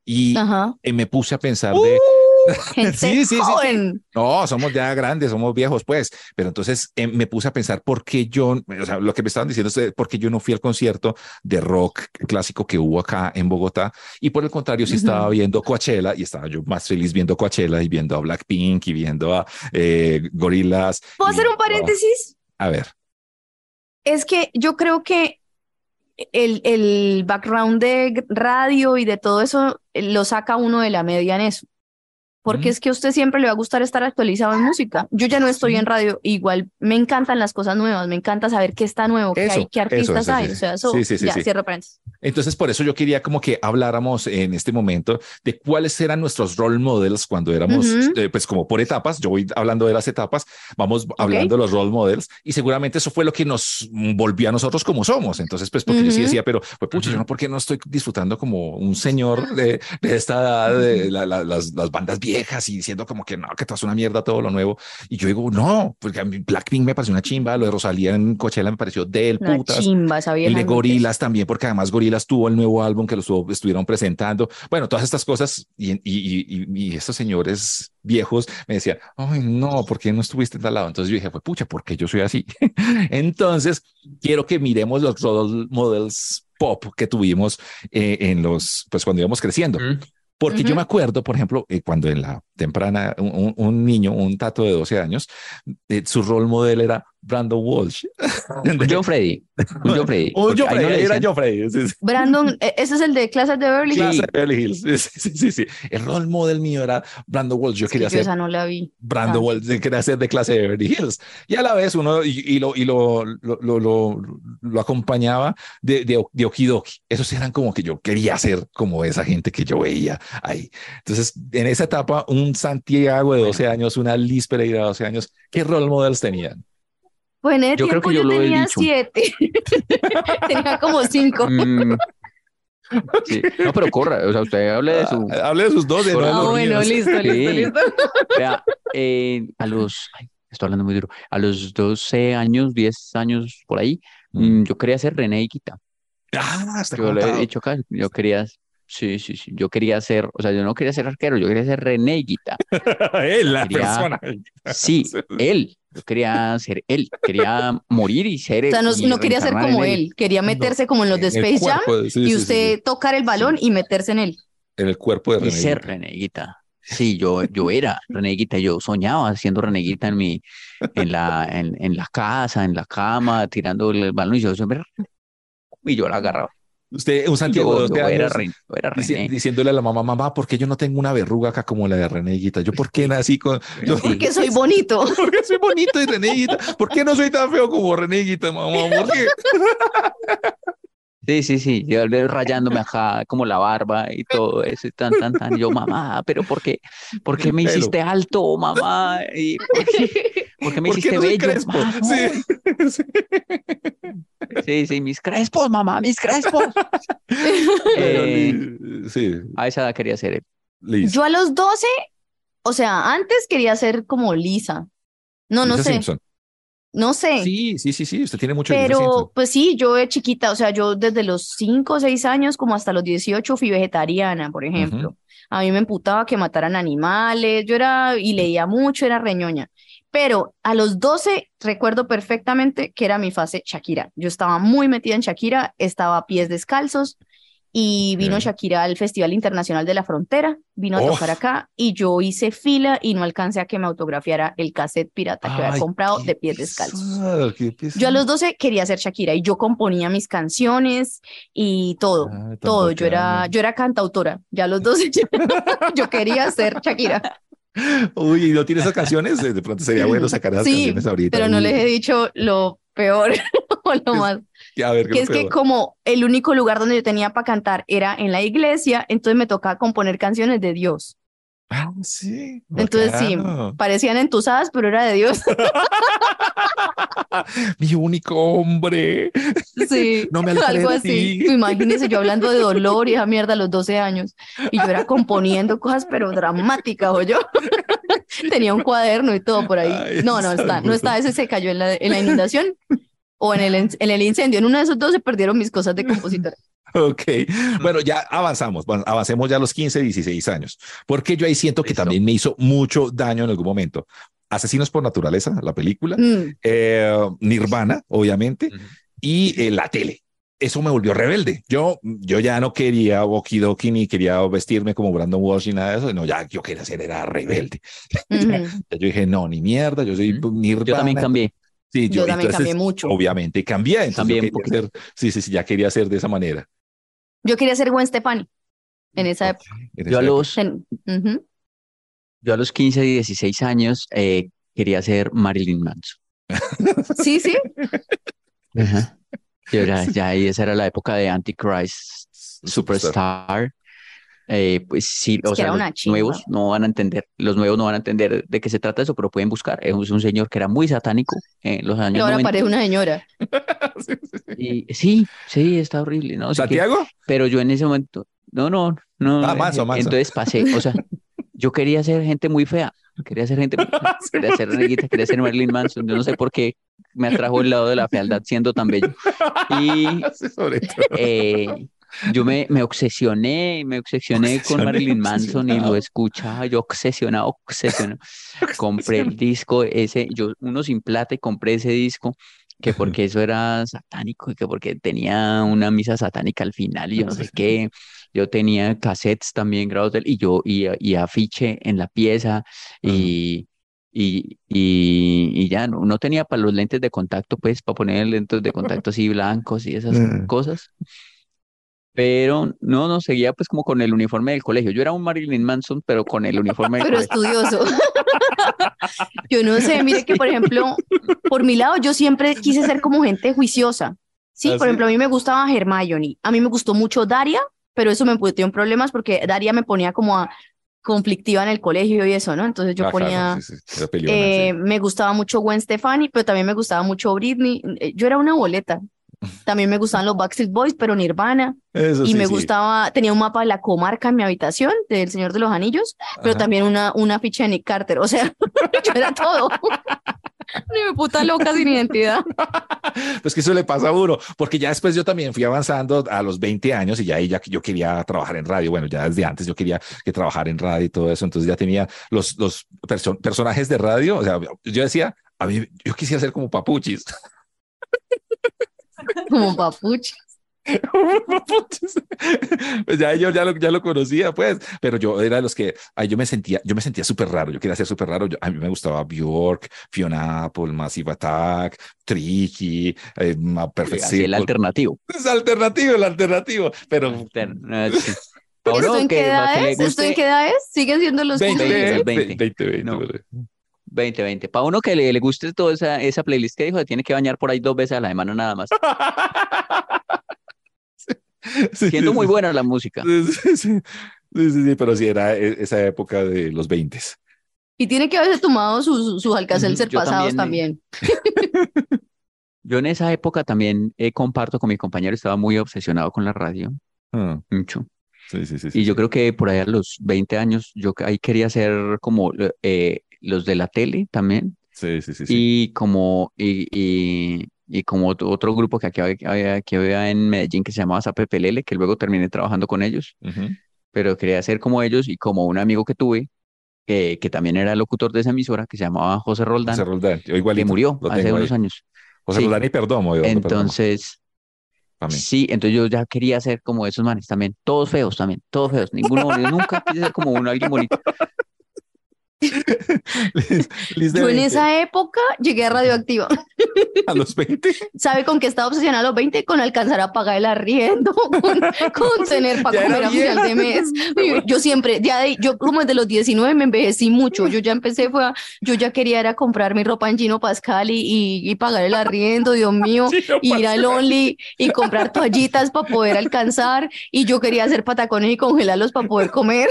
y Ajá. eh, me puse a pensar de, [LAUGHS] gente Sí, sí, sí, sí. joven. No, somos ya grandes, somos viejos, pues. Pero entonces eh, me puse a pensar por qué yo, o sea, lo que me estaban diciendo es eh, por qué yo no fui al concierto de rock clásico que hubo acá en Bogotá. Y por el contrario, sí estaba viendo Coachella y estaba yo más feliz viendo Coachella y viendo a Blackpink y viendo a eh, Gorillaz. ¿Puedo hacer un viendo a- paréntesis? A ver. Es que yo creo que el, el background de radio y de todo eso eh, lo saca uno de la media en eso. Porque Mm. es que a usted siempre le va a gustar estar actualizado en música. Yo ya no estoy Sí. en radio, igual me encantan las cosas nuevas, me encanta saber qué está nuevo, qué Eso, hay, qué eso, artistas eso, hay. sí. O sea, eso Sí, sí, sí, ya sí. cierro paréntesis. Entonces, por eso yo quería como que habláramos en este momento de cuáles eran nuestros role models cuando éramos, Ujú. eh, pues como por etapas, yo voy hablando de las etapas, vamos hablando de los role models y seguramente eso fue lo que nos volvió a nosotros como somos. Entonces, pues porque yo sí decía, pero pues pucha, yo no, ¿por qué no estoy disfrutando como un señor [LAUGHS] de, de esta edad, de la- la- las, las bandas viejas y diciendo como que no, que todo es una mierda, todo lo nuevo? Y yo digo, no, porque a mí Blackpink me pareció una chimba, lo de Rosalía en Coachella me pareció del Una putas. chimba El de. Gorilas también, porque además Gorilas tuvo el nuevo álbum que lo estuvo- estuvieron presentando. Bueno, todas estas cosas y, y, y, y- y estos señores viejos me decían, ay, no, ¿por qué no estuviste en tal lado? Entonces yo dije, pues pucha, ¿por qué yo soy así? [LAUGHS] Entonces quiero que miremos los role models pop que tuvimos eh, en los, pues cuando íbamos creciendo. Porque yo me acuerdo, por ejemplo, eh, cuando en la temprana, un, un- niño, un tato de 12 años, eh, su role model era Brandon Walsh. Un John Freddy. Un John Freddy. [LAUGHS] Un John no Freddy, le era John Freddy. sí, sí. Brandon, eh, ese es el de clases de Beverly Hills. Clase de Beverly Hills. Sí, sí, sí. El role model mío era Brandon Walsh. Yo Es que quería yo ser esa no la vi. Brandon Ah. Walsh, yo quería ser de clase de Beverly Hills. Y a la vez uno, y, y lo, y lo, lo, lo, lo, lo acompañaba de, de, de Okidoki. Esos eran como que yo quería ser como esa gente que yo veía ahí. Entonces, en esa etapa, un Santiago de 12 años, una Liz Pereira de 12 años, ¿qué role models tenían? Pues en ese Yo creo tiempo que yo lo he tenía dicho. siete. [LAUGHS] tenía como cinco. Mm. Sí. No, pero [LAUGHS] corra, o sea, usted hable de su. Ah, Hable de sus dos, de no de Ah, bueno, listo, listo, Sí. listo. [LAUGHS] Vea, eh, a los. ay, estoy hablando muy duro. A los 12 años, 10 años por ahí, Mm. mm, yo quería ser René Higuita. Ah, está Yo le he contado. dicho acá, yo quería. Sí, sí, sí. Yo quería ser, o sea, yo no quería ser arquero, yo quería ser René Higuita. [LAUGHS] Él, la Quería- persona. [LAUGHS] Sí, él. Yo quería ser él. Quería morir y ser O sea, no, y no quería ser como él, quería meterse como en los de En Space Jam de- sí, y sí, usted sí. tocar el balón y meterse en él. En el cuerpo de Y René. ser reneguita. Sí, yo, yo era reneguita, yo soñaba siendo reneguita en mi, en la, en, en la casa, en la cama, tirando el balón y yo siempre, y yo la agarraba. Usted, un Santiago de Yo, 12 yo era, años, René. diciéndole a la mamá, mamá, ¿por qué yo no tengo una verruga acá como la de Reneguita? ¿Yo por qué nací con...? [LAUGHS] Yo. Porque soy bonito. [LAUGHS] ¿Por qué soy bonito y Reneguita? ¿Por qué no soy tan feo como Reneguita, mamá? ¿Por qué? Sí, sí, sí, yo le- rayándome acá como la barba y todo eso, y tan, tan, tan. Yo, mamá, pero ¿por qué, por qué me Pelo. hiciste alto, mamá? ¿Y por qué, por qué me ¿Por qué hiciste no soy bello? crespo? "Ma, no". Sí. sí. mis crespos, mamá, mis crespos. [LAUGHS] Eh, sí, a esa edad quería ser él. Liz. Yo a los 12, o sea, antes quería ser como Lisa. No, no sé, Simpson. No sé. Sí, sí, sí, sí. Usted tiene mucho Pero pues sí, yo de chiquita, o sea, yo desde los 5 o 6 años como hasta los 18 fui vegetariana, por ejemplo. A mí me emputaba que mataran animales, yo era y leía mucho, era reñoña. Pero a los 12 recuerdo perfectamente que era mi fase Shakira. Yo estaba muy metida en Shakira, estaba a pies descalzos y vino Ok. Shakira al Festival Internacional de la Frontera, vino a Oh. tocar acá y yo hice fila y no alcancé a que me autografiara el cassette pirata que había Ay, comprado qué de pies descalzos. pesado, qué Yo a los pesado. 12 quería ser Shakira y yo componía mis canciones y todo, Ah, todo. Yo era, yo era cantautora. Ya a los 12 [LAUGHS] yo, quería ser Shakira. Uy, ¿y no tiene esas canciones? Eh, De pronto sería bueno sacar esas Sí, canciones ahorita. Pero no Uy, les he dicho lo peor [LAUGHS] o lo Es- más. [LAUGHS] A ver, ¿qué Que es que como el único lugar donde yo tenía para cantar era en la iglesia, entonces me tocaba componer canciones de Dios. Ah, sí. Entonces sí, bacano. parecían entusadas, pero era de Dios. [LAUGHS] Mi único hombre. Sí, No me algo así. ti. Imagínense yo hablando de dolor y esa mierda a los 12 años. Y yo era componiendo cosas, pero dramáticas, o yo. [LAUGHS] Tenía un cuaderno y todo por ahí. Ay, No, no está no está. Ese se cayó en la, en la inundación o en el, en el incendio. En uno de esos dos se perdieron mis cosas de compositor. [LAUGHS] Ok, bueno, ya avanzamos, bueno, avancemos ya a los 15, 16 años, porque yo ahí siento que Listo. también me hizo mucho daño en algún momento. Asesinos por naturaleza, la película, Mm. eh, Nirvana, obviamente, Ujú. y eh, la tele. Eso me volvió rebelde. Yo, yo ya no quería Okidoki ni quería vestirme como Brandon Walsh ni nada de eso. No, ya yo quería ser, era rebelde. Ujú. [LAUGHS] Yo dije, no, ni mierda, yo soy. Nirvana. Yo también cambié. Sí, Yo también entonces, cambié mucho. Obviamente cambié. Entonces También ser, sí, sí, sí, ya quería ser de esa manera. Yo quería ser Gwen Stefani en esa época. En Yo a los, ujú. yo a los 15, 16 años eh, quería ser Marilyn Manson. [LAUGHS] Sí, sí. Ajá. Yo ya, ya ahí esa era la época de Antichrist Superstar. Superstar. Eh, pues sí, o que sea, era los nuevos no van a entender, los nuevos no van a entender de qué se trata eso, pero pueden buscar. Es un señor que era muy satánico en los Y años ahora 90. parece una señora. [LAUGHS] Sí, sí. Y sí, sí, está horrible, ¿no? Así que- ¿Santiago? pero yo en ese momento, no, no, no. Ah, eh, Manso, Manso. Entonces pasé, o sea, [LAUGHS] yo quería ser gente muy fea, quería ser gente muy fea, [LAUGHS] quería ser negrita, quería ser Marilyn Manson, yo no sé por qué me atrajo el lado de la fealdad siendo tan bello. Y Sí, sobre todo. eh, yo me, me obsesioné, me obsesioné con Marilyn Manson y lo escuchaba, yo obsesionado, [LAUGHS] obsesionado. Compré el disco ese, yo uno sin plata y compré ese disco, que porque eso era satánico y que porque tenía una misa satánica al final y yo no sé [LAUGHS] qué. Yo tenía cassettes también grabados de él y yo y, y afiche en la pieza y, y, y, y ya no, no tenía para los lentes de contacto, pues para poner lentes de contacto así blancos y esas cosas. Pero no, no, seguía pues como con el uniforme del colegio. Yo era un Marilyn Manson, pero con el uniforme del pero colegio. estudioso. [LAUGHS] Yo no sé, mire que por ejemplo, por mi lado, yo siempre quise ser como gente juiciosa. Sí, ¿Ah, por sí? ejemplo, a mí me gustaba Hermione, a mí me gustó mucho Daria, pero eso me metió en problemas porque Daria me ponía como a conflictiva en el colegio y eso, ¿no? Entonces yo Ah, ponía, sí, sí, eh, me gustaba mucho Gwen Stefani, pero también me gustaba mucho Britney. Eh, Yo era una boleta. También me gustaban los Backstreet Boys, pero Nirvana. Eso Y sí, me sí. gustaba, tenía un mapa de la comarca en mi habitación, del Señor de los Anillos, pero Ajá. también una, una ficha de Nick Carter. O sea, [LAUGHS] yo era todo. Ni me puta loca sin identidad. [LAUGHS] Pues que eso le pasa a uno, porque ya después yo también fui avanzando a los 20 años y ya ahí ya que yo quería trabajar en radio. Bueno, ya desde antes yo quería que trabajar en radio y todo eso. Entonces ya tenía los, los perso- personajes de radio. O sea, yo decía, a mí, yo quisiera ser como papuchis. [LAUGHS] [LAUGHS] Como papuche. Papuchis. Pues ya yo ya lo, ya lo conocía, pues, pero yo era de los que ahí yo me sentía, yo me sentía súper raro. Yo quería ser súper raro. Yo- a mí me gustaba Bjork, Fiona Apple, Massive Attack, Tricky, eh, Perfect Así el alternativo. Es alternativo, el alternativo, pero sí. ¿Esto en que, qué edad es? ¿Esto en qué edad es? ¿Siguen siendo los 20, 15? 20, 20, 20. 20, 20, No. ¿Verdad? 2020. Para uno que le, le guste toda esa, esa playlist que dijo, se tiene que bañar por ahí dos veces a la semana nada más. [LAUGHS] Sí, Siendo sí, muy sí. buena la música. Sí, sí, sí. Sí, sí, sí, pero sí era e- esa época de los 20. Y tiene que haberse tomado sus, sus yo pasados también, también. [LAUGHS] Yo en esa época también eh, comparto con mi compañero, estaba muy obsesionado con la radio, Ah, mucho. sí, sí, sí, sí, Y yo sí. creo que por ahí a los 20 años, yo ahí quería ser como eh, los de la tele también. Sí, sí, sí, sí. Y como, y, y, y como otro, otro grupo que aquí había, que había en Medellín que se llamaba Zapepelele, que luego terminé trabajando con ellos, pero quería ser como ellos y como un amigo que tuve, que, que también era locutor de esa emisora, que se llamaba José Roldán, José Roldán, yo que murió hace unos años. José Sí. Roldán y Perdomo, Perdomo, Entonces, sí, entonces yo ya quería ser como esos manes también, todos feos también, todos feos, ninguno bonito, nunca quise ser como uno, alguien bonito. Liz- Liz de Yo en 20, esa época llegué a Radioactiva. [LAUGHS] a los 20. ¿Sabe con qué estaba obsesionada a los 20? Con alcanzar a pagar el arriendo, [LAUGHS] con, con [LAUGHS] tener para comer a final de mes. Yo siempre, ya de- yo como desde los 19 me envejecí mucho. Yo ya empecé, fue a- yo ya quería era comprar mi ropa en Gino Pascal y, y, y pagar el arriendo, Dios mío, Gino ir al Only y comprar toallitas para poder alcanzar. Y yo quería hacer patacones y congelarlos para poder comer.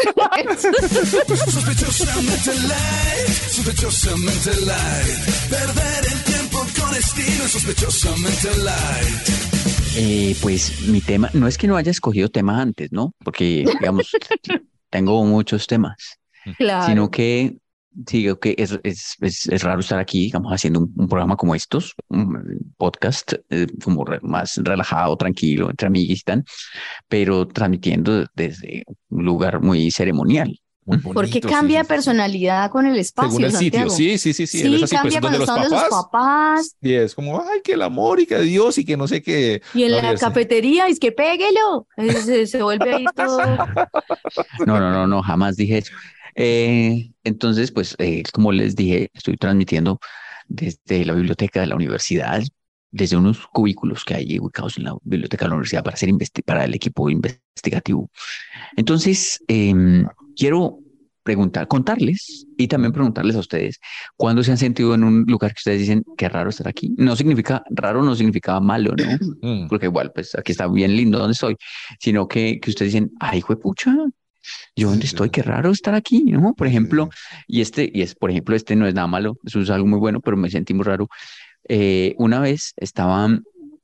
Sospechosamente light, sospechosamente light. Perder el tiempo con estilo, sospechosamente light. Eh, pues mi tema, no es que no haya escogido temas antes, ¿no? Porque, digamos, [LAUGHS] tengo muchos temas, Claro. sino que Sí, creo que es, es, es, es raro estar aquí, digamos, haciendo un, un programa como estos, un podcast eh, como re- más relajado, tranquilo, entre amigos y tal, pero transmitiendo desde un lugar muy ceremonial. Muy Porque bonito, sí, cambia sí, de sí. personalidad con el espacio, Según el sitio, Santiago. sí, sí, sí, sí. Sí, es así, pues, cambia donde cuando los está donde sus papás. papás. Y es como, ay, que el amor y que Dios y que no sé qué. Y en No, la cafetería, es que péguelo. Eh, Se, se vuelve ahí [LAUGHS] todo. No, no, no, no, jamás dije eso. Eh, entonces, pues, eh, como les dije, estoy transmitiendo desde la biblioteca de la universidad, desde unos cubículos que hay ubicados en la biblioteca de la universidad para hacer investi- para el equipo investigativo. Entonces, em, quiero preguntar, contarles y también preguntarles a ustedes cuándo se han sentido en un lugar que ustedes dicen qué raro estar aquí. No significa raro, no significa malo, ¿no? [CLEARS THROAT] Mm. porque igual, pues aquí está bien lindo donde estoy, sino que, que ustedes dicen, ay, pucha, yo dónde estoy, qué raro estar aquí, ¿no? Por ejemplo, y este, y es, por ejemplo, este no es nada malo, eso es algo muy bueno, pero me sentí muy raro. Eh, una vez estaba,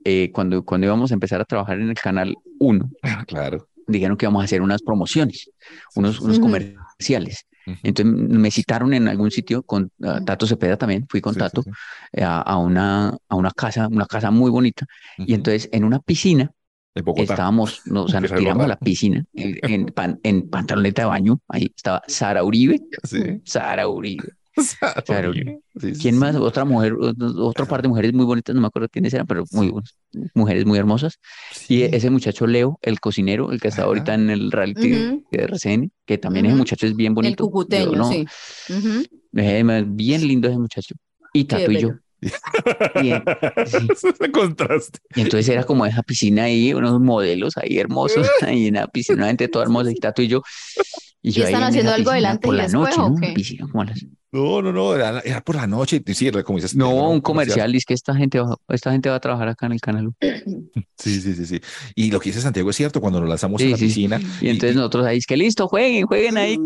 eh, cuando, cuando íbamos a empezar a trabajar en el canal 1, Ah, Claro. Dijeron que íbamos a hacer unas promociones, unos, unos comerciales. Ujú. Entonces me citaron en algún sitio con ah, Tato Cepeda también, fui con Sí, sí, Tato sí. eh, a, a una, a una casa, una casa muy bonita. Y Ujú. entonces en una piscina estábamos, no, o sea, [LAUGHS] nos tiramos a la piscina en, en, pan- en pantaloneta de baño. Ahí estaba Sara Uribe. Sí. Sara Uribe. [LAUGHS] Sara Uribe. Sí, sí, ¿Quién sí. más? Otra mujer, otro, otro par de mujeres muy bonitas, no me acuerdo quiénes eran, pero muy mujeres muy hermosas. Y ese muchacho Leo, el cocinero, el que está Ajá. ahorita en el reality Ujú. de RCN, que también ese muchacho es bien El bonito. Yo cucuteño, no, sí. Ujú. eh, bien lindo ese muchacho. Y Tato y yo. Bien, [LAUGHS] sí. Ese contraste. Y entonces era como esa piscina ahí, unos modelos ahí hermosos, [LAUGHS] ahí en la piscina, una gente toda hermosa, y Tato y yo. Y yo ¿Y ahí están en haciendo algo delante por y la después, noche, o ¿no? piscina como a las- No, no, no, era, era por la noche. Sí, como dices. No, un comercial, dice que esta gente va, esta gente va a trabajar acá en el canal. [CLEARS THROAT] Sí, sí, sí, sí. Y lo que dice Santiago es cierto, cuando nos lanzamos a Sí, la sí. piscina. Y entonces nosotros ahí, es que listo, jueguen, jueguen ahí,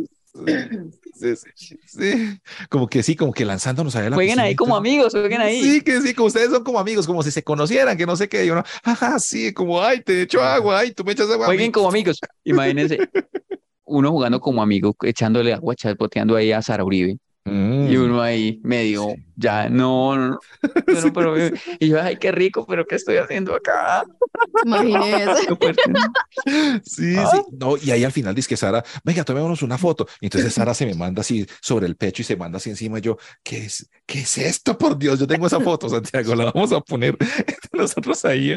Sí, sí, sí. Como que sí, como que lanzándonos allá a la jueguen ahí como amigos, jueguen ahí. Sí, que sí, como ustedes son como amigos, como si se conocieran, que no sé qué. Y uno, ajá, sí, como, ay, te echo agua, ay, tú me echas agua. a mí". Jueguen como amigos. Imagínense, [LAUGHS] uno jugando como amigo, echándole agua, chapoteando ahí a Sara Uribe. Mm. Y uno ahí medio, ya, no, no, [LAUGHS] pero, y yo, ay, qué rico, pero ¿qué estoy haciendo acá? Imagínese. [LAUGHS] Sí, Ah. sí. No, y ahí al final dice que Sara, venga, tomémonos una foto. Y entonces Sara se me manda así sobre el pecho y se manda así encima. Y yo, ¿qué es, qué es esto? Por Dios, yo tengo esa foto, Santiago, la vamos a poner entre nosotros ahí.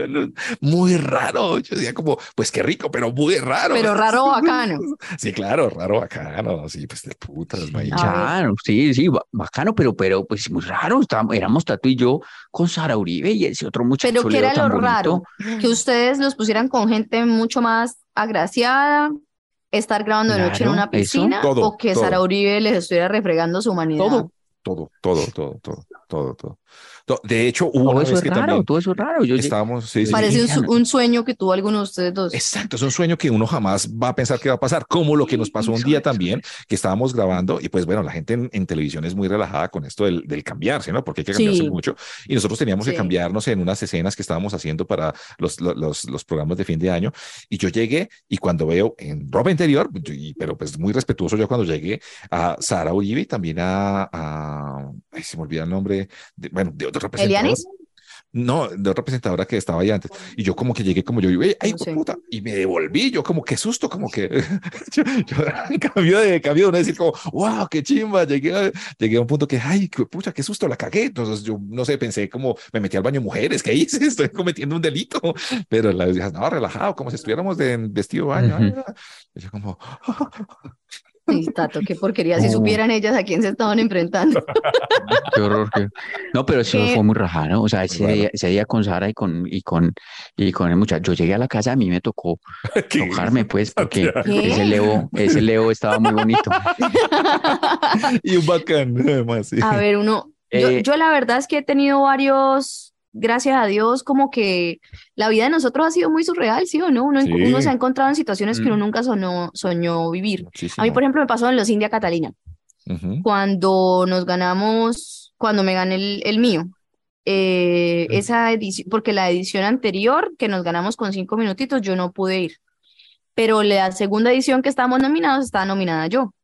Muy raro. Yo decía como, pues qué rico, pero muy raro. Pero raro [LAUGHS] bacano. Sí, claro, raro bacano. Sí, pues de putas. Claro, sí, sí, ba- bacano, pero, pero, pues muy raro. Estábamos, éramos Tato y yo con Sara Uribe y ese otro muchacho Pero ¿qué Leo era lo bonito. raro? Que ustedes los pusieran con gente mucho más agraciada, estar grabando de noche en una eso. piscina, Todo, o que todo. Sara Uribe les estuviera refregando su humanidad. Todo, todo, todo, todo, todo, todo, todo. De hecho, hubo Todo una eso vez es que raro, también todo eso es raro. Yo, estábamos, sí, Parece un, Sí. su- un sueño que tuvo alguno de ustedes dos. Exacto, es un sueño que uno jamás va a pensar que va a pasar, como lo que nos pasó un día también, que estábamos grabando y pues bueno, la gente en, en televisión es muy relajada con esto del, del cambiarse, ¿no? Porque hay que cambiarse Sí. mucho y nosotros teníamos que cambiarnos en unas escenas que estábamos haciendo para los, los, los, los programas de fin de año y yo llegué y cuando veo en ropa interior, y- pero pues muy respetuoso yo cuando llegué a Sara Uribe y también a, se me olvida el nombre, de- bueno, de otro representador. ¿Elianis? No, de otra presentadora que estaba ahí antes. Y yo como que llegué como yo, y, "Ey, ay, No sé. puta, y me devolví, yo como que susto, como que [LAUGHS] yo, yo [LAUGHS] cambio de cambio de una decir como, wow, qué chimba, llegué a, llegué a un punto que, ay, qué pucha, qué susto, la cagué. Entonces yo no sé, pensé como, me metí al baño mujeres, ¿qué hice? [LAUGHS] Estoy cometiendo un delito. Pero la dije, no, relajado, como si estuviéramos de vestido de baño. Ujú. ah". Y yo como, Sí, Tato, qué porquería. Si No. supieran ellas a quién se estaban enfrentando. [LAUGHS] Qué horror. qué- No, pero eso ¿Qué? fue muy raro. O sea, ese, Raro. día, ese día con Sara y con, y con, y con el muchacho, yo llegué a la casa, a mí me tocó [LAUGHS] ¿qué? tocarme, pues, [LAUGHS] porque ¿Qué? ese Leo, ese Leo estaba muy bonito. Y un bacán, además, sí. A ver, uno, yo, Eh, yo la verdad es que he tenido varios, gracias a Dios, como que la vida de nosotros ha sido muy surreal, ¿sí o no? Uno, Sí. uno se ha encontrado en situaciones que uno Mm. nunca soñó, soñó vivir. A mí, Muchísimo. por ejemplo, me pasó en los India Catalina, Ujú. cuando nos ganamos, cuando me gané el, el mío. Eh, Mm. esa edición, porque la edición anterior, que nos ganamos con cinco minutitos, yo no pude ir. Pero la segunda edición que estábamos nominados, estaba nominada yo.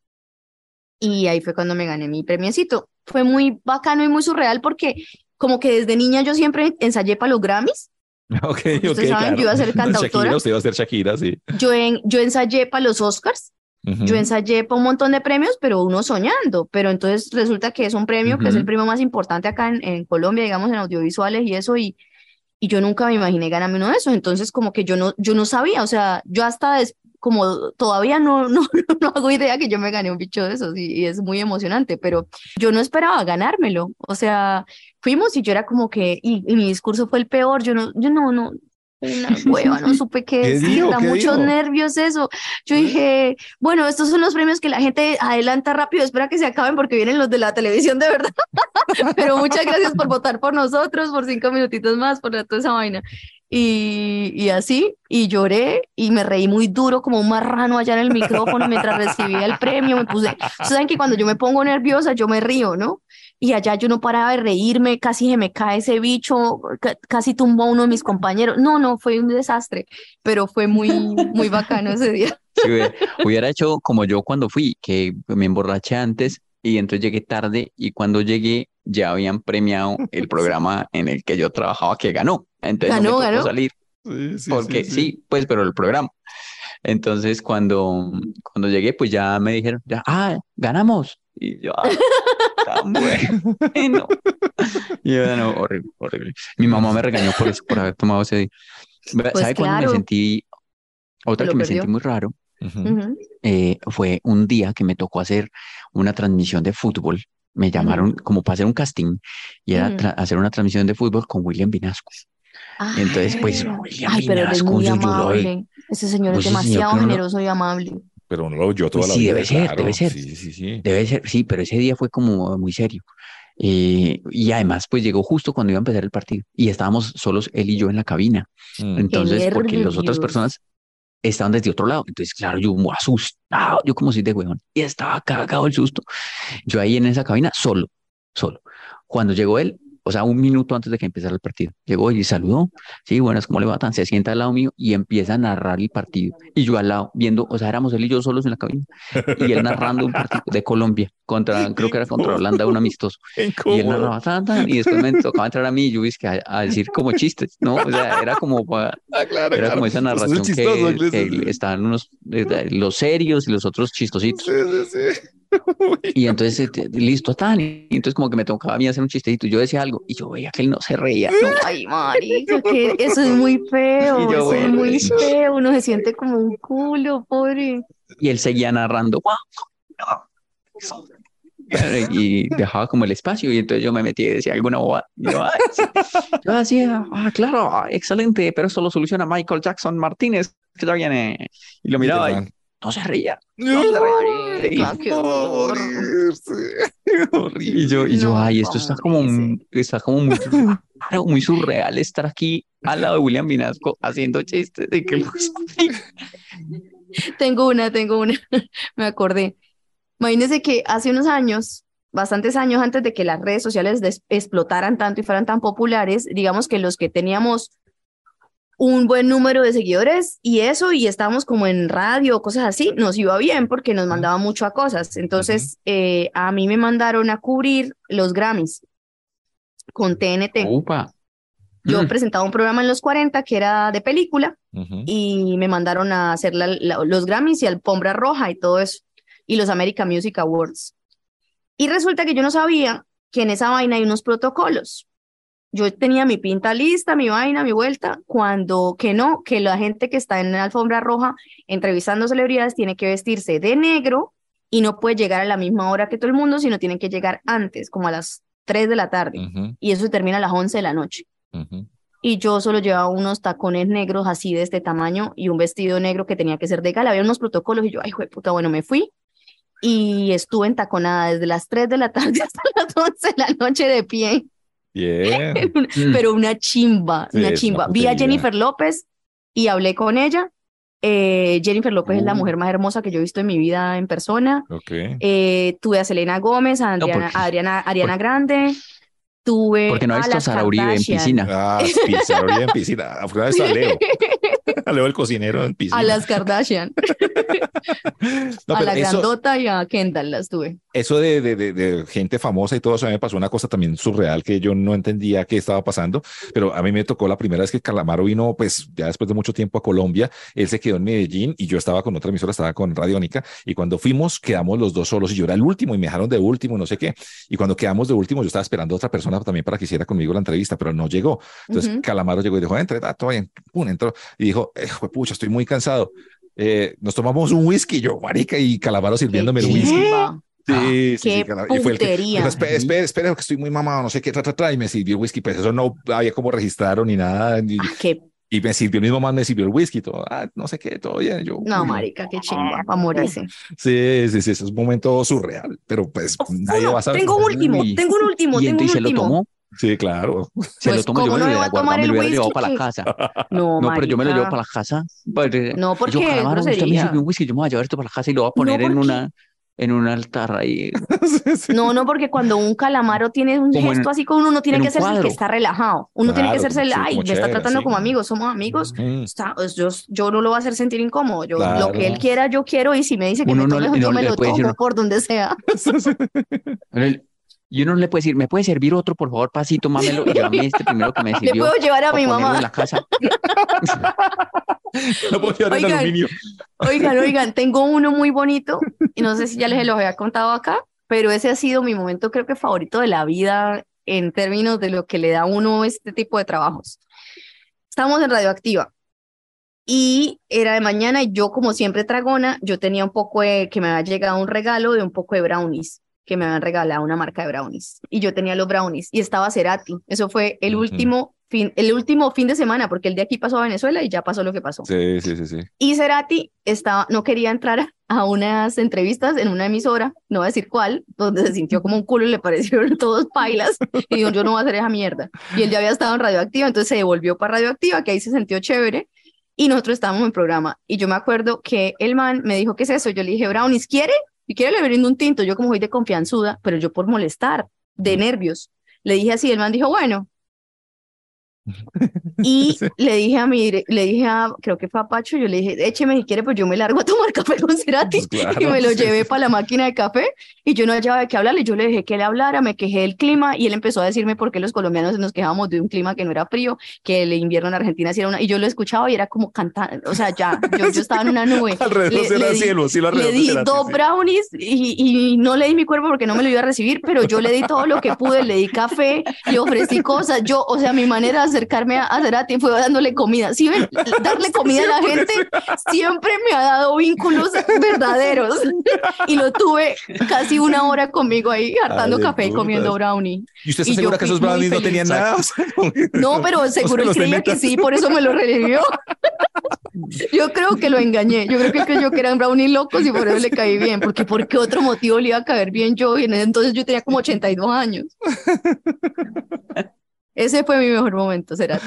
Y ahí fue cuando me gané mi premiecito. Fue muy bacano y muy surreal porque como que desde niña yo siempre ensayé para los Grammys. [LAUGHS] Ok, Ustedes saben, claro. yo iba a ser [LAUGHS] cantautora. Shakira, usted iba a ser Shakira, sí. Yo, en, yo ensayé para los Oscars. Ujú. Yo ensayé para un montón de premios, pero uno soñando. Pero entonces resulta que es un premio que es el premio más importante acá en, en Colombia, digamos, en audiovisuales y eso. Y, y yo nunca me imaginé ganarme uno de esos. Entonces, como que yo no, yo no sabía. O sea, yo hasta des- como todavía no, [LAUGHS] no, no hago idea que yo me gané un bicho de esos y, y es muy emocionante. Pero yo no esperaba ganármelo. O sea, fuimos y yo era como que, y, y mi discurso fue el peor. Yo no, yo no, no. Una [LAUGHS] hueva, no supe qué ¿Qué decir, da ¿Qué muchos dijo? nervios eso. Yo dije, bueno, estos son los premios que la gente adelanta rápido, espera que se acaben porque vienen los de la televisión de verdad. [LAUGHS] Pero muchas gracias por votar por nosotros, por cinco minutitos más, por toda esa vaina. Y, y así, y lloré y me reí muy duro como un marrano allá en el micrófono mientras recibía el premio. Me puse, saben que cuando yo me pongo nerviosa, yo me río, ¿no? Y allá yo no paraba de reírme, casi se me cae ese bicho, ca- casi tumbó a uno de mis compañeros. No, no, fue un desastre, pero fue muy, muy bacano ese día. Hubiera hecho como yo cuando fui, que me emborraché antes y entonces llegué tarde y cuando llegué ya habían premiado el [LAUGHS] programa en el que yo trabajaba que ganó. Entonces no me Ganó, tocó ganó. salir Sí, sí, porque sí, sí, pues, pero el programa. Entonces cuando, cuando llegué, pues ya me dijeron, ya, ah, ganamos. Y yo, ah, [LAUGHS] tan bueno. Y yo, no, horrible, horrible. Mi mamá me regañó por eso, por haber tomado ese día. Pues ¿Sabe cuándo me sentí? Otra Lo que me perdió. sentí muy raro eh, fue un día que me tocó hacer una transmisión de fútbol. Me llamaron como para hacer un casting y era hacer una transmisión de fútbol con William Vinasco. Y entonces, pues, William Ay, pero es muy yo lo amable. Ese señor es Pues señor demasiado lo- generoso y amable. Pero uno lo oyó toda Pues la sí, vida, debe ser, claro. debe ser. Sí, sí, sí. Debe ser, sí, pero ese día fue como muy serio. Eh, y además, pues llegó justo cuando iba a empezar el partido y estábamos solos él y yo en la cabina. Mm. Entonces, porque las otras personas estaban desde otro lado. Entonces, claro, yo muy asustado, yo como soy de huevón, y estaba cagado el susto. Yo ahí en esa cabina, solo, solo. Cuando llegó él, o sea, un minuto antes de que empezara el partido, llegó y saludó. Sí, buenas, ¿cómo le va? Tan? Se sienta al lado mío y empieza a narrar el partido. Y yo al lado, viendo, o sea, éramos él y yo solos en la cabina. Y él narrando un partido de Colombia contra, creo que era contra Holanda, un amistoso. Y él narraba tan, tan, y después me tocaba entrar a mí y yo es que a, a decir como chistes, ¿no? O sea, era como Ah, claro, era claro. como esa es narración chistoso, que, que estaban unos eh, los serios y los otros chistositos. Sí, sí, sí. [LAUGHS] Y entonces, eh, listo, tan. Y entonces como que me tocaba a mí hacer un chistecito yo decía algo y yo veía que él no se reía. No, [LAUGHS] Ay, marica, que eso es muy feo, yo, eso es bueno, muy y- feo, uno se siente como un culo, pobre. Y él seguía narrando. Y dejaba como el espacio y entonces yo me metí y decía alguna bobada. Yo. Yo decía, ah, claro, ah, excelente, pero eso lo soluciona Michael Jackson Martínez, que ya viene. Y lo miraba y. no se reía. No, qué [LAUGHS] horror. Y yo, y yo, ay, esto está como, está como muy raro, muy surreal estar aquí al lado de William Vinasco haciendo chistes de que los- [LAUGHS] Tengo una, tengo una, [LAUGHS] me acordé. Imagínense que hace unos años, bastantes años antes de que las redes sociales explotaran tanto y fueran tan populares, digamos que los que teníamos un buen número de seguidores y eso, y estábamos como en radio cosas así, nos iba bien porque nos mandaban mucho a cosas. Entonces, eh, a mí me mandaron a cubrir los Grammys con TNT. Upa. Yo Mm. presentaba un programa en los 40 que era de película y me mandaron a hacer la- la- los Grammys y alfombra roja y todo eso, y los American Music Awards. Y resulta que yo no sabía que en esa vaina hay unos protocolos. Yo tenía mi pinta lista, mi vaina, mi vuelta, cuando que no, que la gente que está en la alfombra roja entrevistando celebridades tiene que vestirse de negro y no puede llegar a la misma hora que todo el mundo, sino tienen que llegar antes, como a las 3 de la tarde, y eso termina a las 11 de la noche. Y yo solo llevaba unos tacones negros así de este tamaño y un vestido negro que tenía que ser de gala. Había unos protocolos y yo, ay, puta, bueno, me fui y estuve entaconada desde las 3 de la [LAUGHS] tarde hasta las 11 de la noche de pie. Bien. [LAUGHS] Mm. Pero una chimba, Sí, una chimba. Vi a. Jennifer López y hablé con ella. Eh, Jennifer López es la Uh. mujer más hermosa que yo he visto en mi vida en persona. Ok. Eh, tuve a Selena Gómez, a No, Adriana, porque- a Adriana, Ariana porque- Grande. Tuve Porque no ha a visto a las Sara Uribe en Kardashian, piscina. Ah, pizza, en piscina. Afortunadamente [LAUGHS] está Leo. A Leo el cocinero en piscina. a las Kardashian, [LAUGHS] No, a la eso, grandota y a Kendall las tuve. eso de, de, de, de gente famosa y todo eso, a mí me pasó una cosa también surreal que yo no entendía qué estaba pasando, pero a mí me tocó la primera vez que Calamaro vino, pues ya después de mucho tiempo a Colombia, él se quedó en Medellín y yo estaba con otra emisora, estaba con Radiónica, y cuando fuimos quedamos los dos solos y yo era el último y me dejaron de último, no sé qué, y cuando quedamos de último yo estaba esperando a otra persona también para que hiciera conmigo la entrevista, pero no llegó. Entonces Ujú. Calamaro llegó y dijo, entre, ah, todo bien, pum, entró y dijo, eh, pucha, estoy muy cansado. Eh, nos tomamos un whisky, yo, marica, y Calamaro sirviéndome el Qué whisky. chimba. Sí, sí, sí, qué Calamaro. Y fue el que dijo, estoy muy mamado, no sé qué, tra, tra, tra, y me sirvió el whisky, pues eso no había como registraron ni nada, ni- Ah, qué- y me sirvió el mismo man, me sirvió el whisky, todo, ah, no sé qué, todo bien, yo. No, uy, marica, qué chimba, para morirse. Sí, sí, sí, eso es un momento surreal, pero pues nadie Uno, va a saber. tengo un último, Uy. tengo un último, Y tengo un entonces se lo último. tomó, Sí, claro. se Pues, lo tomó, yo ¿cómo me no lo va hubiera a guardado, me lo hubiera llevado para la casa. [LAUGHS] No, No, pero yo me lo llevo para la casa. Pues, No, porque yo, Calamaro, usted me sirvió un whisky, yo me voy a llevar esto para la casa y lo voy a poner en porque- una, en un altar ahí. [LAUGHS] Sí, sí. No, no, porque cuando un calamaro tiene un Como en- gesto así con uno, uno tiene en que hacerse el que está relajado. Uno tiene que hacerse el, sí, ay, como me está tratando sí. como amigos, somos amigos. Mm. Está, pues, yo, yo no lo voy a hacer sentir incómodo. Yo, Claro. Lo que él quiera, yo quiero. Y si me dice que Uno me no tome, le- yo no me le lo decir tomo por donde sea. [LAUGHS] Y uno no le puede decir, ¿me puede servir otro, por favor, pasito, mámelo? Y llévame este primero que me [LAUGHS] Le sirvió. puedo llevar a mi ponerlo en mamá. la casa. [LAUGHS] No puedo llevar el Oigan. aluminio. Oigan, [LAUGHS] oigan, tengo uno muy bonito y no sé si ya les lo había contado acá, pero ese ha sido mi momento creo que favorito de la vida en términos de lo que le da a uno este tipo de trabajos. Estábamos en Radioactiva y era de mañana y yo como siempre tragona, yo tenía un poco de, que me había llegado un regalo de un poco de brownies que me habían regalado una marca de brownies y yo tenía los brownies y estaba Cerati. Eso fue el último fin, el último fin de semana porque el de aquí pasó a Venezuela y ya pasó lo que pasó. Sí, sí, sí, sí. Y Cerati estaba, no quería entrar a unas entrevistas en una emisora, no voy a decir cuál, donde se sintió como un culo y le parecieron [LAUGHS] todos pailas. Y dijo, yo no voy a hacer esa mierda. Y él ya había estado en Radioactiva, entonces se devolvió para Radioactiva, que ahí se sintió chévere. Y nosotros estábamos en programa. Y yo me acuerdo que el man me dijo, ¿qué es eso? Yo le dije, Brownies, ¿quiere? Si quiere le brindo un tinto. Yo como soy de confianzuda, pero yo por molestar, de nervios. Le dije así, el man dijo, bueno. Y [LAUGHS] Sí. le dije a mi, le dije a, creo que fue a Pacho, yo le dije, écheme si quiere, pues yo me largo a tomar café con Cerati. Pues claro, y me lo sí, llevé para la máquina de café y yo no hallaba de qué hablarle. Yo le dejé que él hablara, me quejé del clima y él empezó a decirme por qué los colombianos nos quejábamos de un clima que no era frío, que el invierno en Argentina sí era una. Y yo lo escuchaba y era como cantar, o sea, ya, yo, yo estaba en una nube. [LAUGHS] Alrededor Le- del le di- cielo, sí, lo Le di del dos brownies y, y no le di mi cuerpo porque no me lo iba a recibir, pero yo le di todo lo que pude, le di café, le ofrecí cosas. Yo, o sea, mi manera de acercarme a, a Cerati fue dándole comida. ¿Sí ven? [LAUGHS] Darle comida a la gente siempre me ha dado vínculos verdaderos. Y lo tuve casi una [LAUGHS] hora conmigo ahí, hartando de café y comiendo brownie. ¿Y usted está Y segura que esos brownies no tenían nada? [LAUGHS] O sea, No, pero seguro él creía que sí, por eso me lo revivió. Yo creo que lo engañé. Yo creo que creyó que eran brownies locos y por eso le caí bien. Porque ¿por qué otro motivo le iba a caer bien yo? Y en ese entonces yo tenía como 82 años. Ese fue mi mejor momento, será.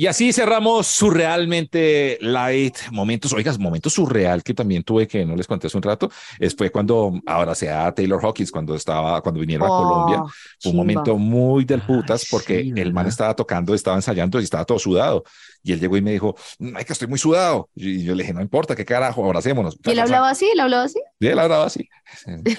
Y así cerramos surrealmente light momentos. Oigas, momentos surreal que también tuve que no les conté hace un rato. Es fue cuando abracé a Taylor Hawkins cuando estaba, cuando vinieron a Colombia. Oh, Fue un momento muy del putas Ay, porque el man estaba tocando, estaba ensayando y estaba todo sudado. Y él llegó y me dijo, ay, que estoy muy sudado. Y yo le dije, no importa, qué carajo, abracémonos. ¿Y él hablaba así? ¿Él hablaba así? Y él hablaba así.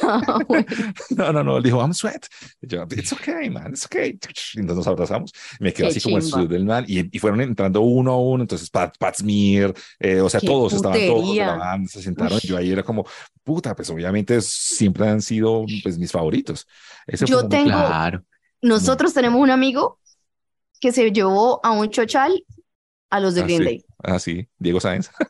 Ah, bueno. [LAUGHS] No, no, no, él dijo, I'm sweat. Y yo, it's okay, man, it's okay. Y entonces nos abrazamos. Me quedé Qué así como el chimba. sud del man y, y fueron entrando uno a uno. Entonces, Pat, Pat Smear, eh, o sea, Qué todos estaban todos de putería. la banda, se sentaron. Yo ahí era como, puta, pues obviamente siempre han sido pues mis favoritos. Ese Yo tengo- Claro. Nosotros tenemos un amigo que se llevó a un chochal a los de Ah, Green sí. Day. Ah, sí, Diego Sáenz. [LAUGHS]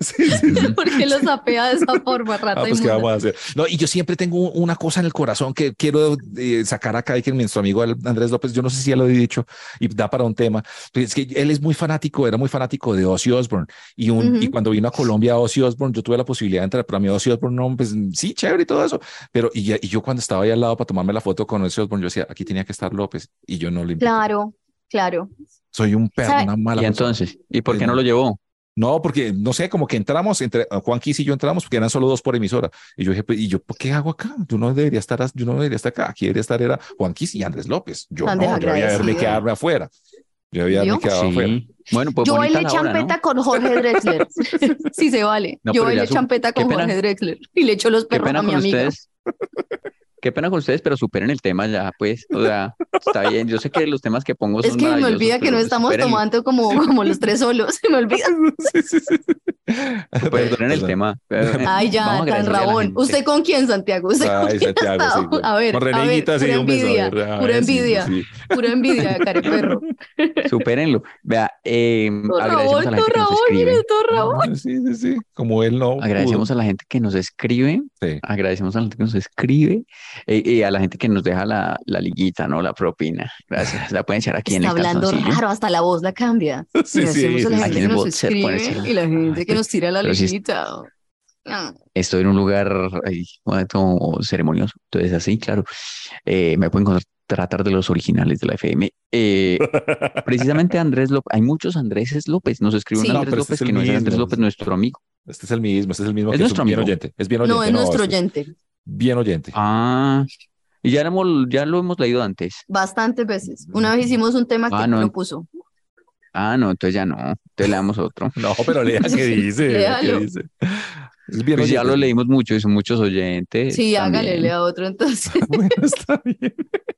Sí, sí. ¿Por qué lo sapea de esa forma, rata Ah, pues qué vamos a hacer. No, y yo siempre tengo una cosa en el corazón que quiero eh, sacar acá y que nuestro amigo Andrés López, yo no sé si ya lo he dicho y da para un tema, pero es que él es muy fanático, era muy fanático de Ozzy Osbourne y, un, Ujú. y cuando vino a Colombia Ozzy Osbourne, yo tuve la posibilidad de entrar, pero a mí Ozzy Osbourne no, pues sí, chévere y todo eso, pero y, y yo cuando estaba ahí al lado para tomarme la foto con Ozzy Osbourne, yo decía, aquí tenía que estar López y yo no le invité. Claro, claro. Soy un perro, ¿Sabe? una mala Y persona. entonces, ¿y por qué no lo llevó? No, porque no sé, como que entramos, entre Juan Quis y yo entramos, porque eran solo dos por emisora. Y yo dije, pues, ¿y yo por qué hago acá? Yo no debería estar, yo no debería estar acá. Aquí debería estar era Juan Quis y Andrés López. Yo no, yo debía haberme quedarme afuera. Yo haberme ¿Vio? quedado afuera. Sí. Bueno, pues Yo bailé champeta con Jorge Drexler. [LAUGHS] Sí se vale. No, Yo bailé champeta con. Jorge Drexler y le echo los perros a mi amiga. ustedes. Qué pena con ustedes, pero superen el tema ya, pues. O sea, está bien. Yo sé que los temas que pongo son Es que me olvida que no estamos supérenlo. tomando como, como los tres solos. [LAUGHS] Se me olvida. Sí, sí, sí. [LAUGHS] Perdonen el Perdón. tema. Ay, ya, tan rabón. ¿Usted con quién, Santiago? ¿Usted con Ay, quién ha Santiago, sí. A ver, Con a ver, Reneguita, sí, pura un beso. a envidia, ver, a pura ver, sí, sí, envidia, sí. pura envidia, [LAUGHS] careperro. Supérenlo. Vea, eh, Todo agradecemos rabón, a la todo gente que nos rabón, escribe. mire, todo rabón. Sí, sí, sí. Como él no. Agradecemos a la gente que nos escribe. Sí. Agradecemos a la gente que nos escribe eh, y a la gente que nos deja la, la liguita, ¿no? La propina. Gracias. La pueden echar aquí en Está el hablando raro, hasta la voz la cambia. [LAUGHS] Sí, Agradecemos sí, que Aquí en el el- y la gente Ay, que nos tira la. Ah, Estoy en un lugar ahí, como ceremonioso. Entonces, así, claro, eh, me pueden tratar de los originales de la FM. Eh, [LAUGHS] precisamente Andrés López, hay muchos Andréses López. Nos escribe un Sí. No, Andrés este López es que no es Andrés. López, nuestro amigo. Este es el mismo, este es el mismo Es que nuestro un bien amigo. oyente. Es bien oyente. No, es nuestro este es oyente. Bien oyente. Ah, y ya lo hemos, ya lo hemos leído antes. Bastantes veces. Una vez hicimos un tema que Ah, no. lo puso. Ah, no, entonces ya no. Entonces le damos otro. [LAUGHS] No, pero lea qué [LAUGHS] dice. qué dice. Es bien Pues ya lo leímos mucho y son muchos oyentes. Sí, hágale, lea otro entonces. [LAUGHS] Bueno, está bien.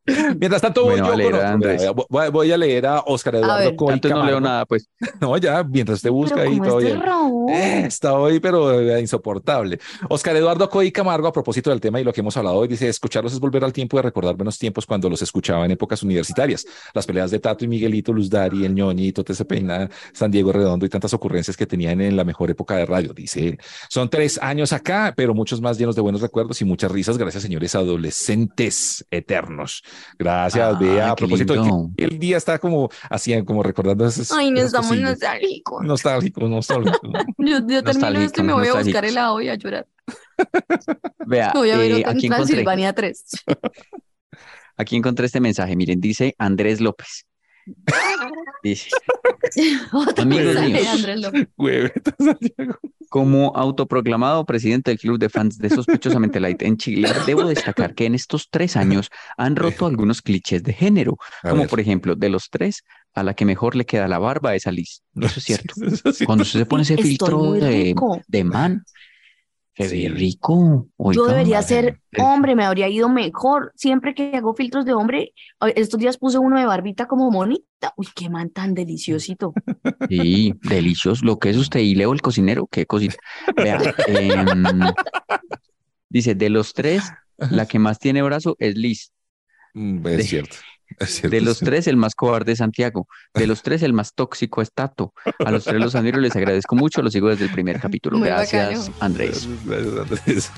[LAUGHS] Mientras tanto, voy Bueno, yo a leer con a otro. Voy, a leer a Oscar Eduardo. Coy Antes no leo Camargo. nada, pues. [LAUGHS] No, ya, mientras te busca ahí todo este bien. Eh, está hoy, pero eh, insoportable. Oscar Eduardo Coy Camargo, a propósito del tema y lo que hemos hablado hoy, dice: escucharlos es volver al tiempo de recordar buenos tiempos cuando los escuchaba en épocas universitarias. Las peleas de Tato y Miguelito, Luz Dari, el ñoñito, Tese Peina, San Diego Redondo y tantas ocurrencias que tenían en la mejor época de radio, dice él. Son tres años acá, pero muchos más llenos de buenos recuerdos y muchas risas. Gracias, señores adolescentes eternos. Gracias, Ah, Bea. A propósito, de que lindo. el día está como así, como recordando esas, Ay, no esas estamos cosillas. nostálgicos. Nostálgico, nostálgico. [LAUGHS] Yo, yo termino Nostálgicos, esto y me voy a buscar nostálgicos. helado y a llorar. [LAUGHS] Vea, voy a ver eh, aquí encontré, Transilvania 3. [LAUGHS] aquí encontré este mensaje. Miren, dice Andrés López. Dice, Otro Amigos mensaje de míos. Andrés López. Como autoproclamado presidente del club de fans de Sospechosamente Light en Chile, [LAUGHS] debo destacar que en estos tres años han roto algunos clichés de género, A como ver. por ejemplo, de los tres, a la que mejor le queda la barba es a Liz. Eso es [LAUGHS] cierto. Eso. Cuando usted se pone ese Estoy filtro de man, se Sí. ve rico. Yo debería madre, ser es- hombre, me habría ido mejor. Siempre que hago filtros de hombre, estos días puse uno de barbita como monita. Uy, qué man tan deliciosito. Sí, delicioso. Lo que es usted y Leo el cocinero, qué cosita. Vea, em, dice, de los tres, la [LAUGHS] que más tiene brazo es Liz. Mm, Es De- cierto. De los tres, el más cobarde es Santiago. De los tres, el más tóxico es Tato. A los tres los admiro, les agradezco mucho. Los sigo desde el primer capítulo. Gracias. Andrés. [LAUGHS] Gracias,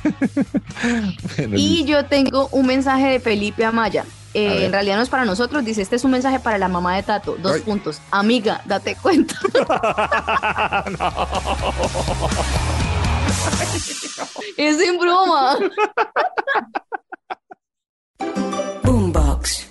Andrés. y yo tengo un mensaje de Felipe Amaya. Eh, en realidad no es para nosotros, dice, este es un mensaje para la mamá de Tato. Dos puntos. Amiga, date cuenta. [LAUGHS] [LAUGHS] es en broma. Boombox.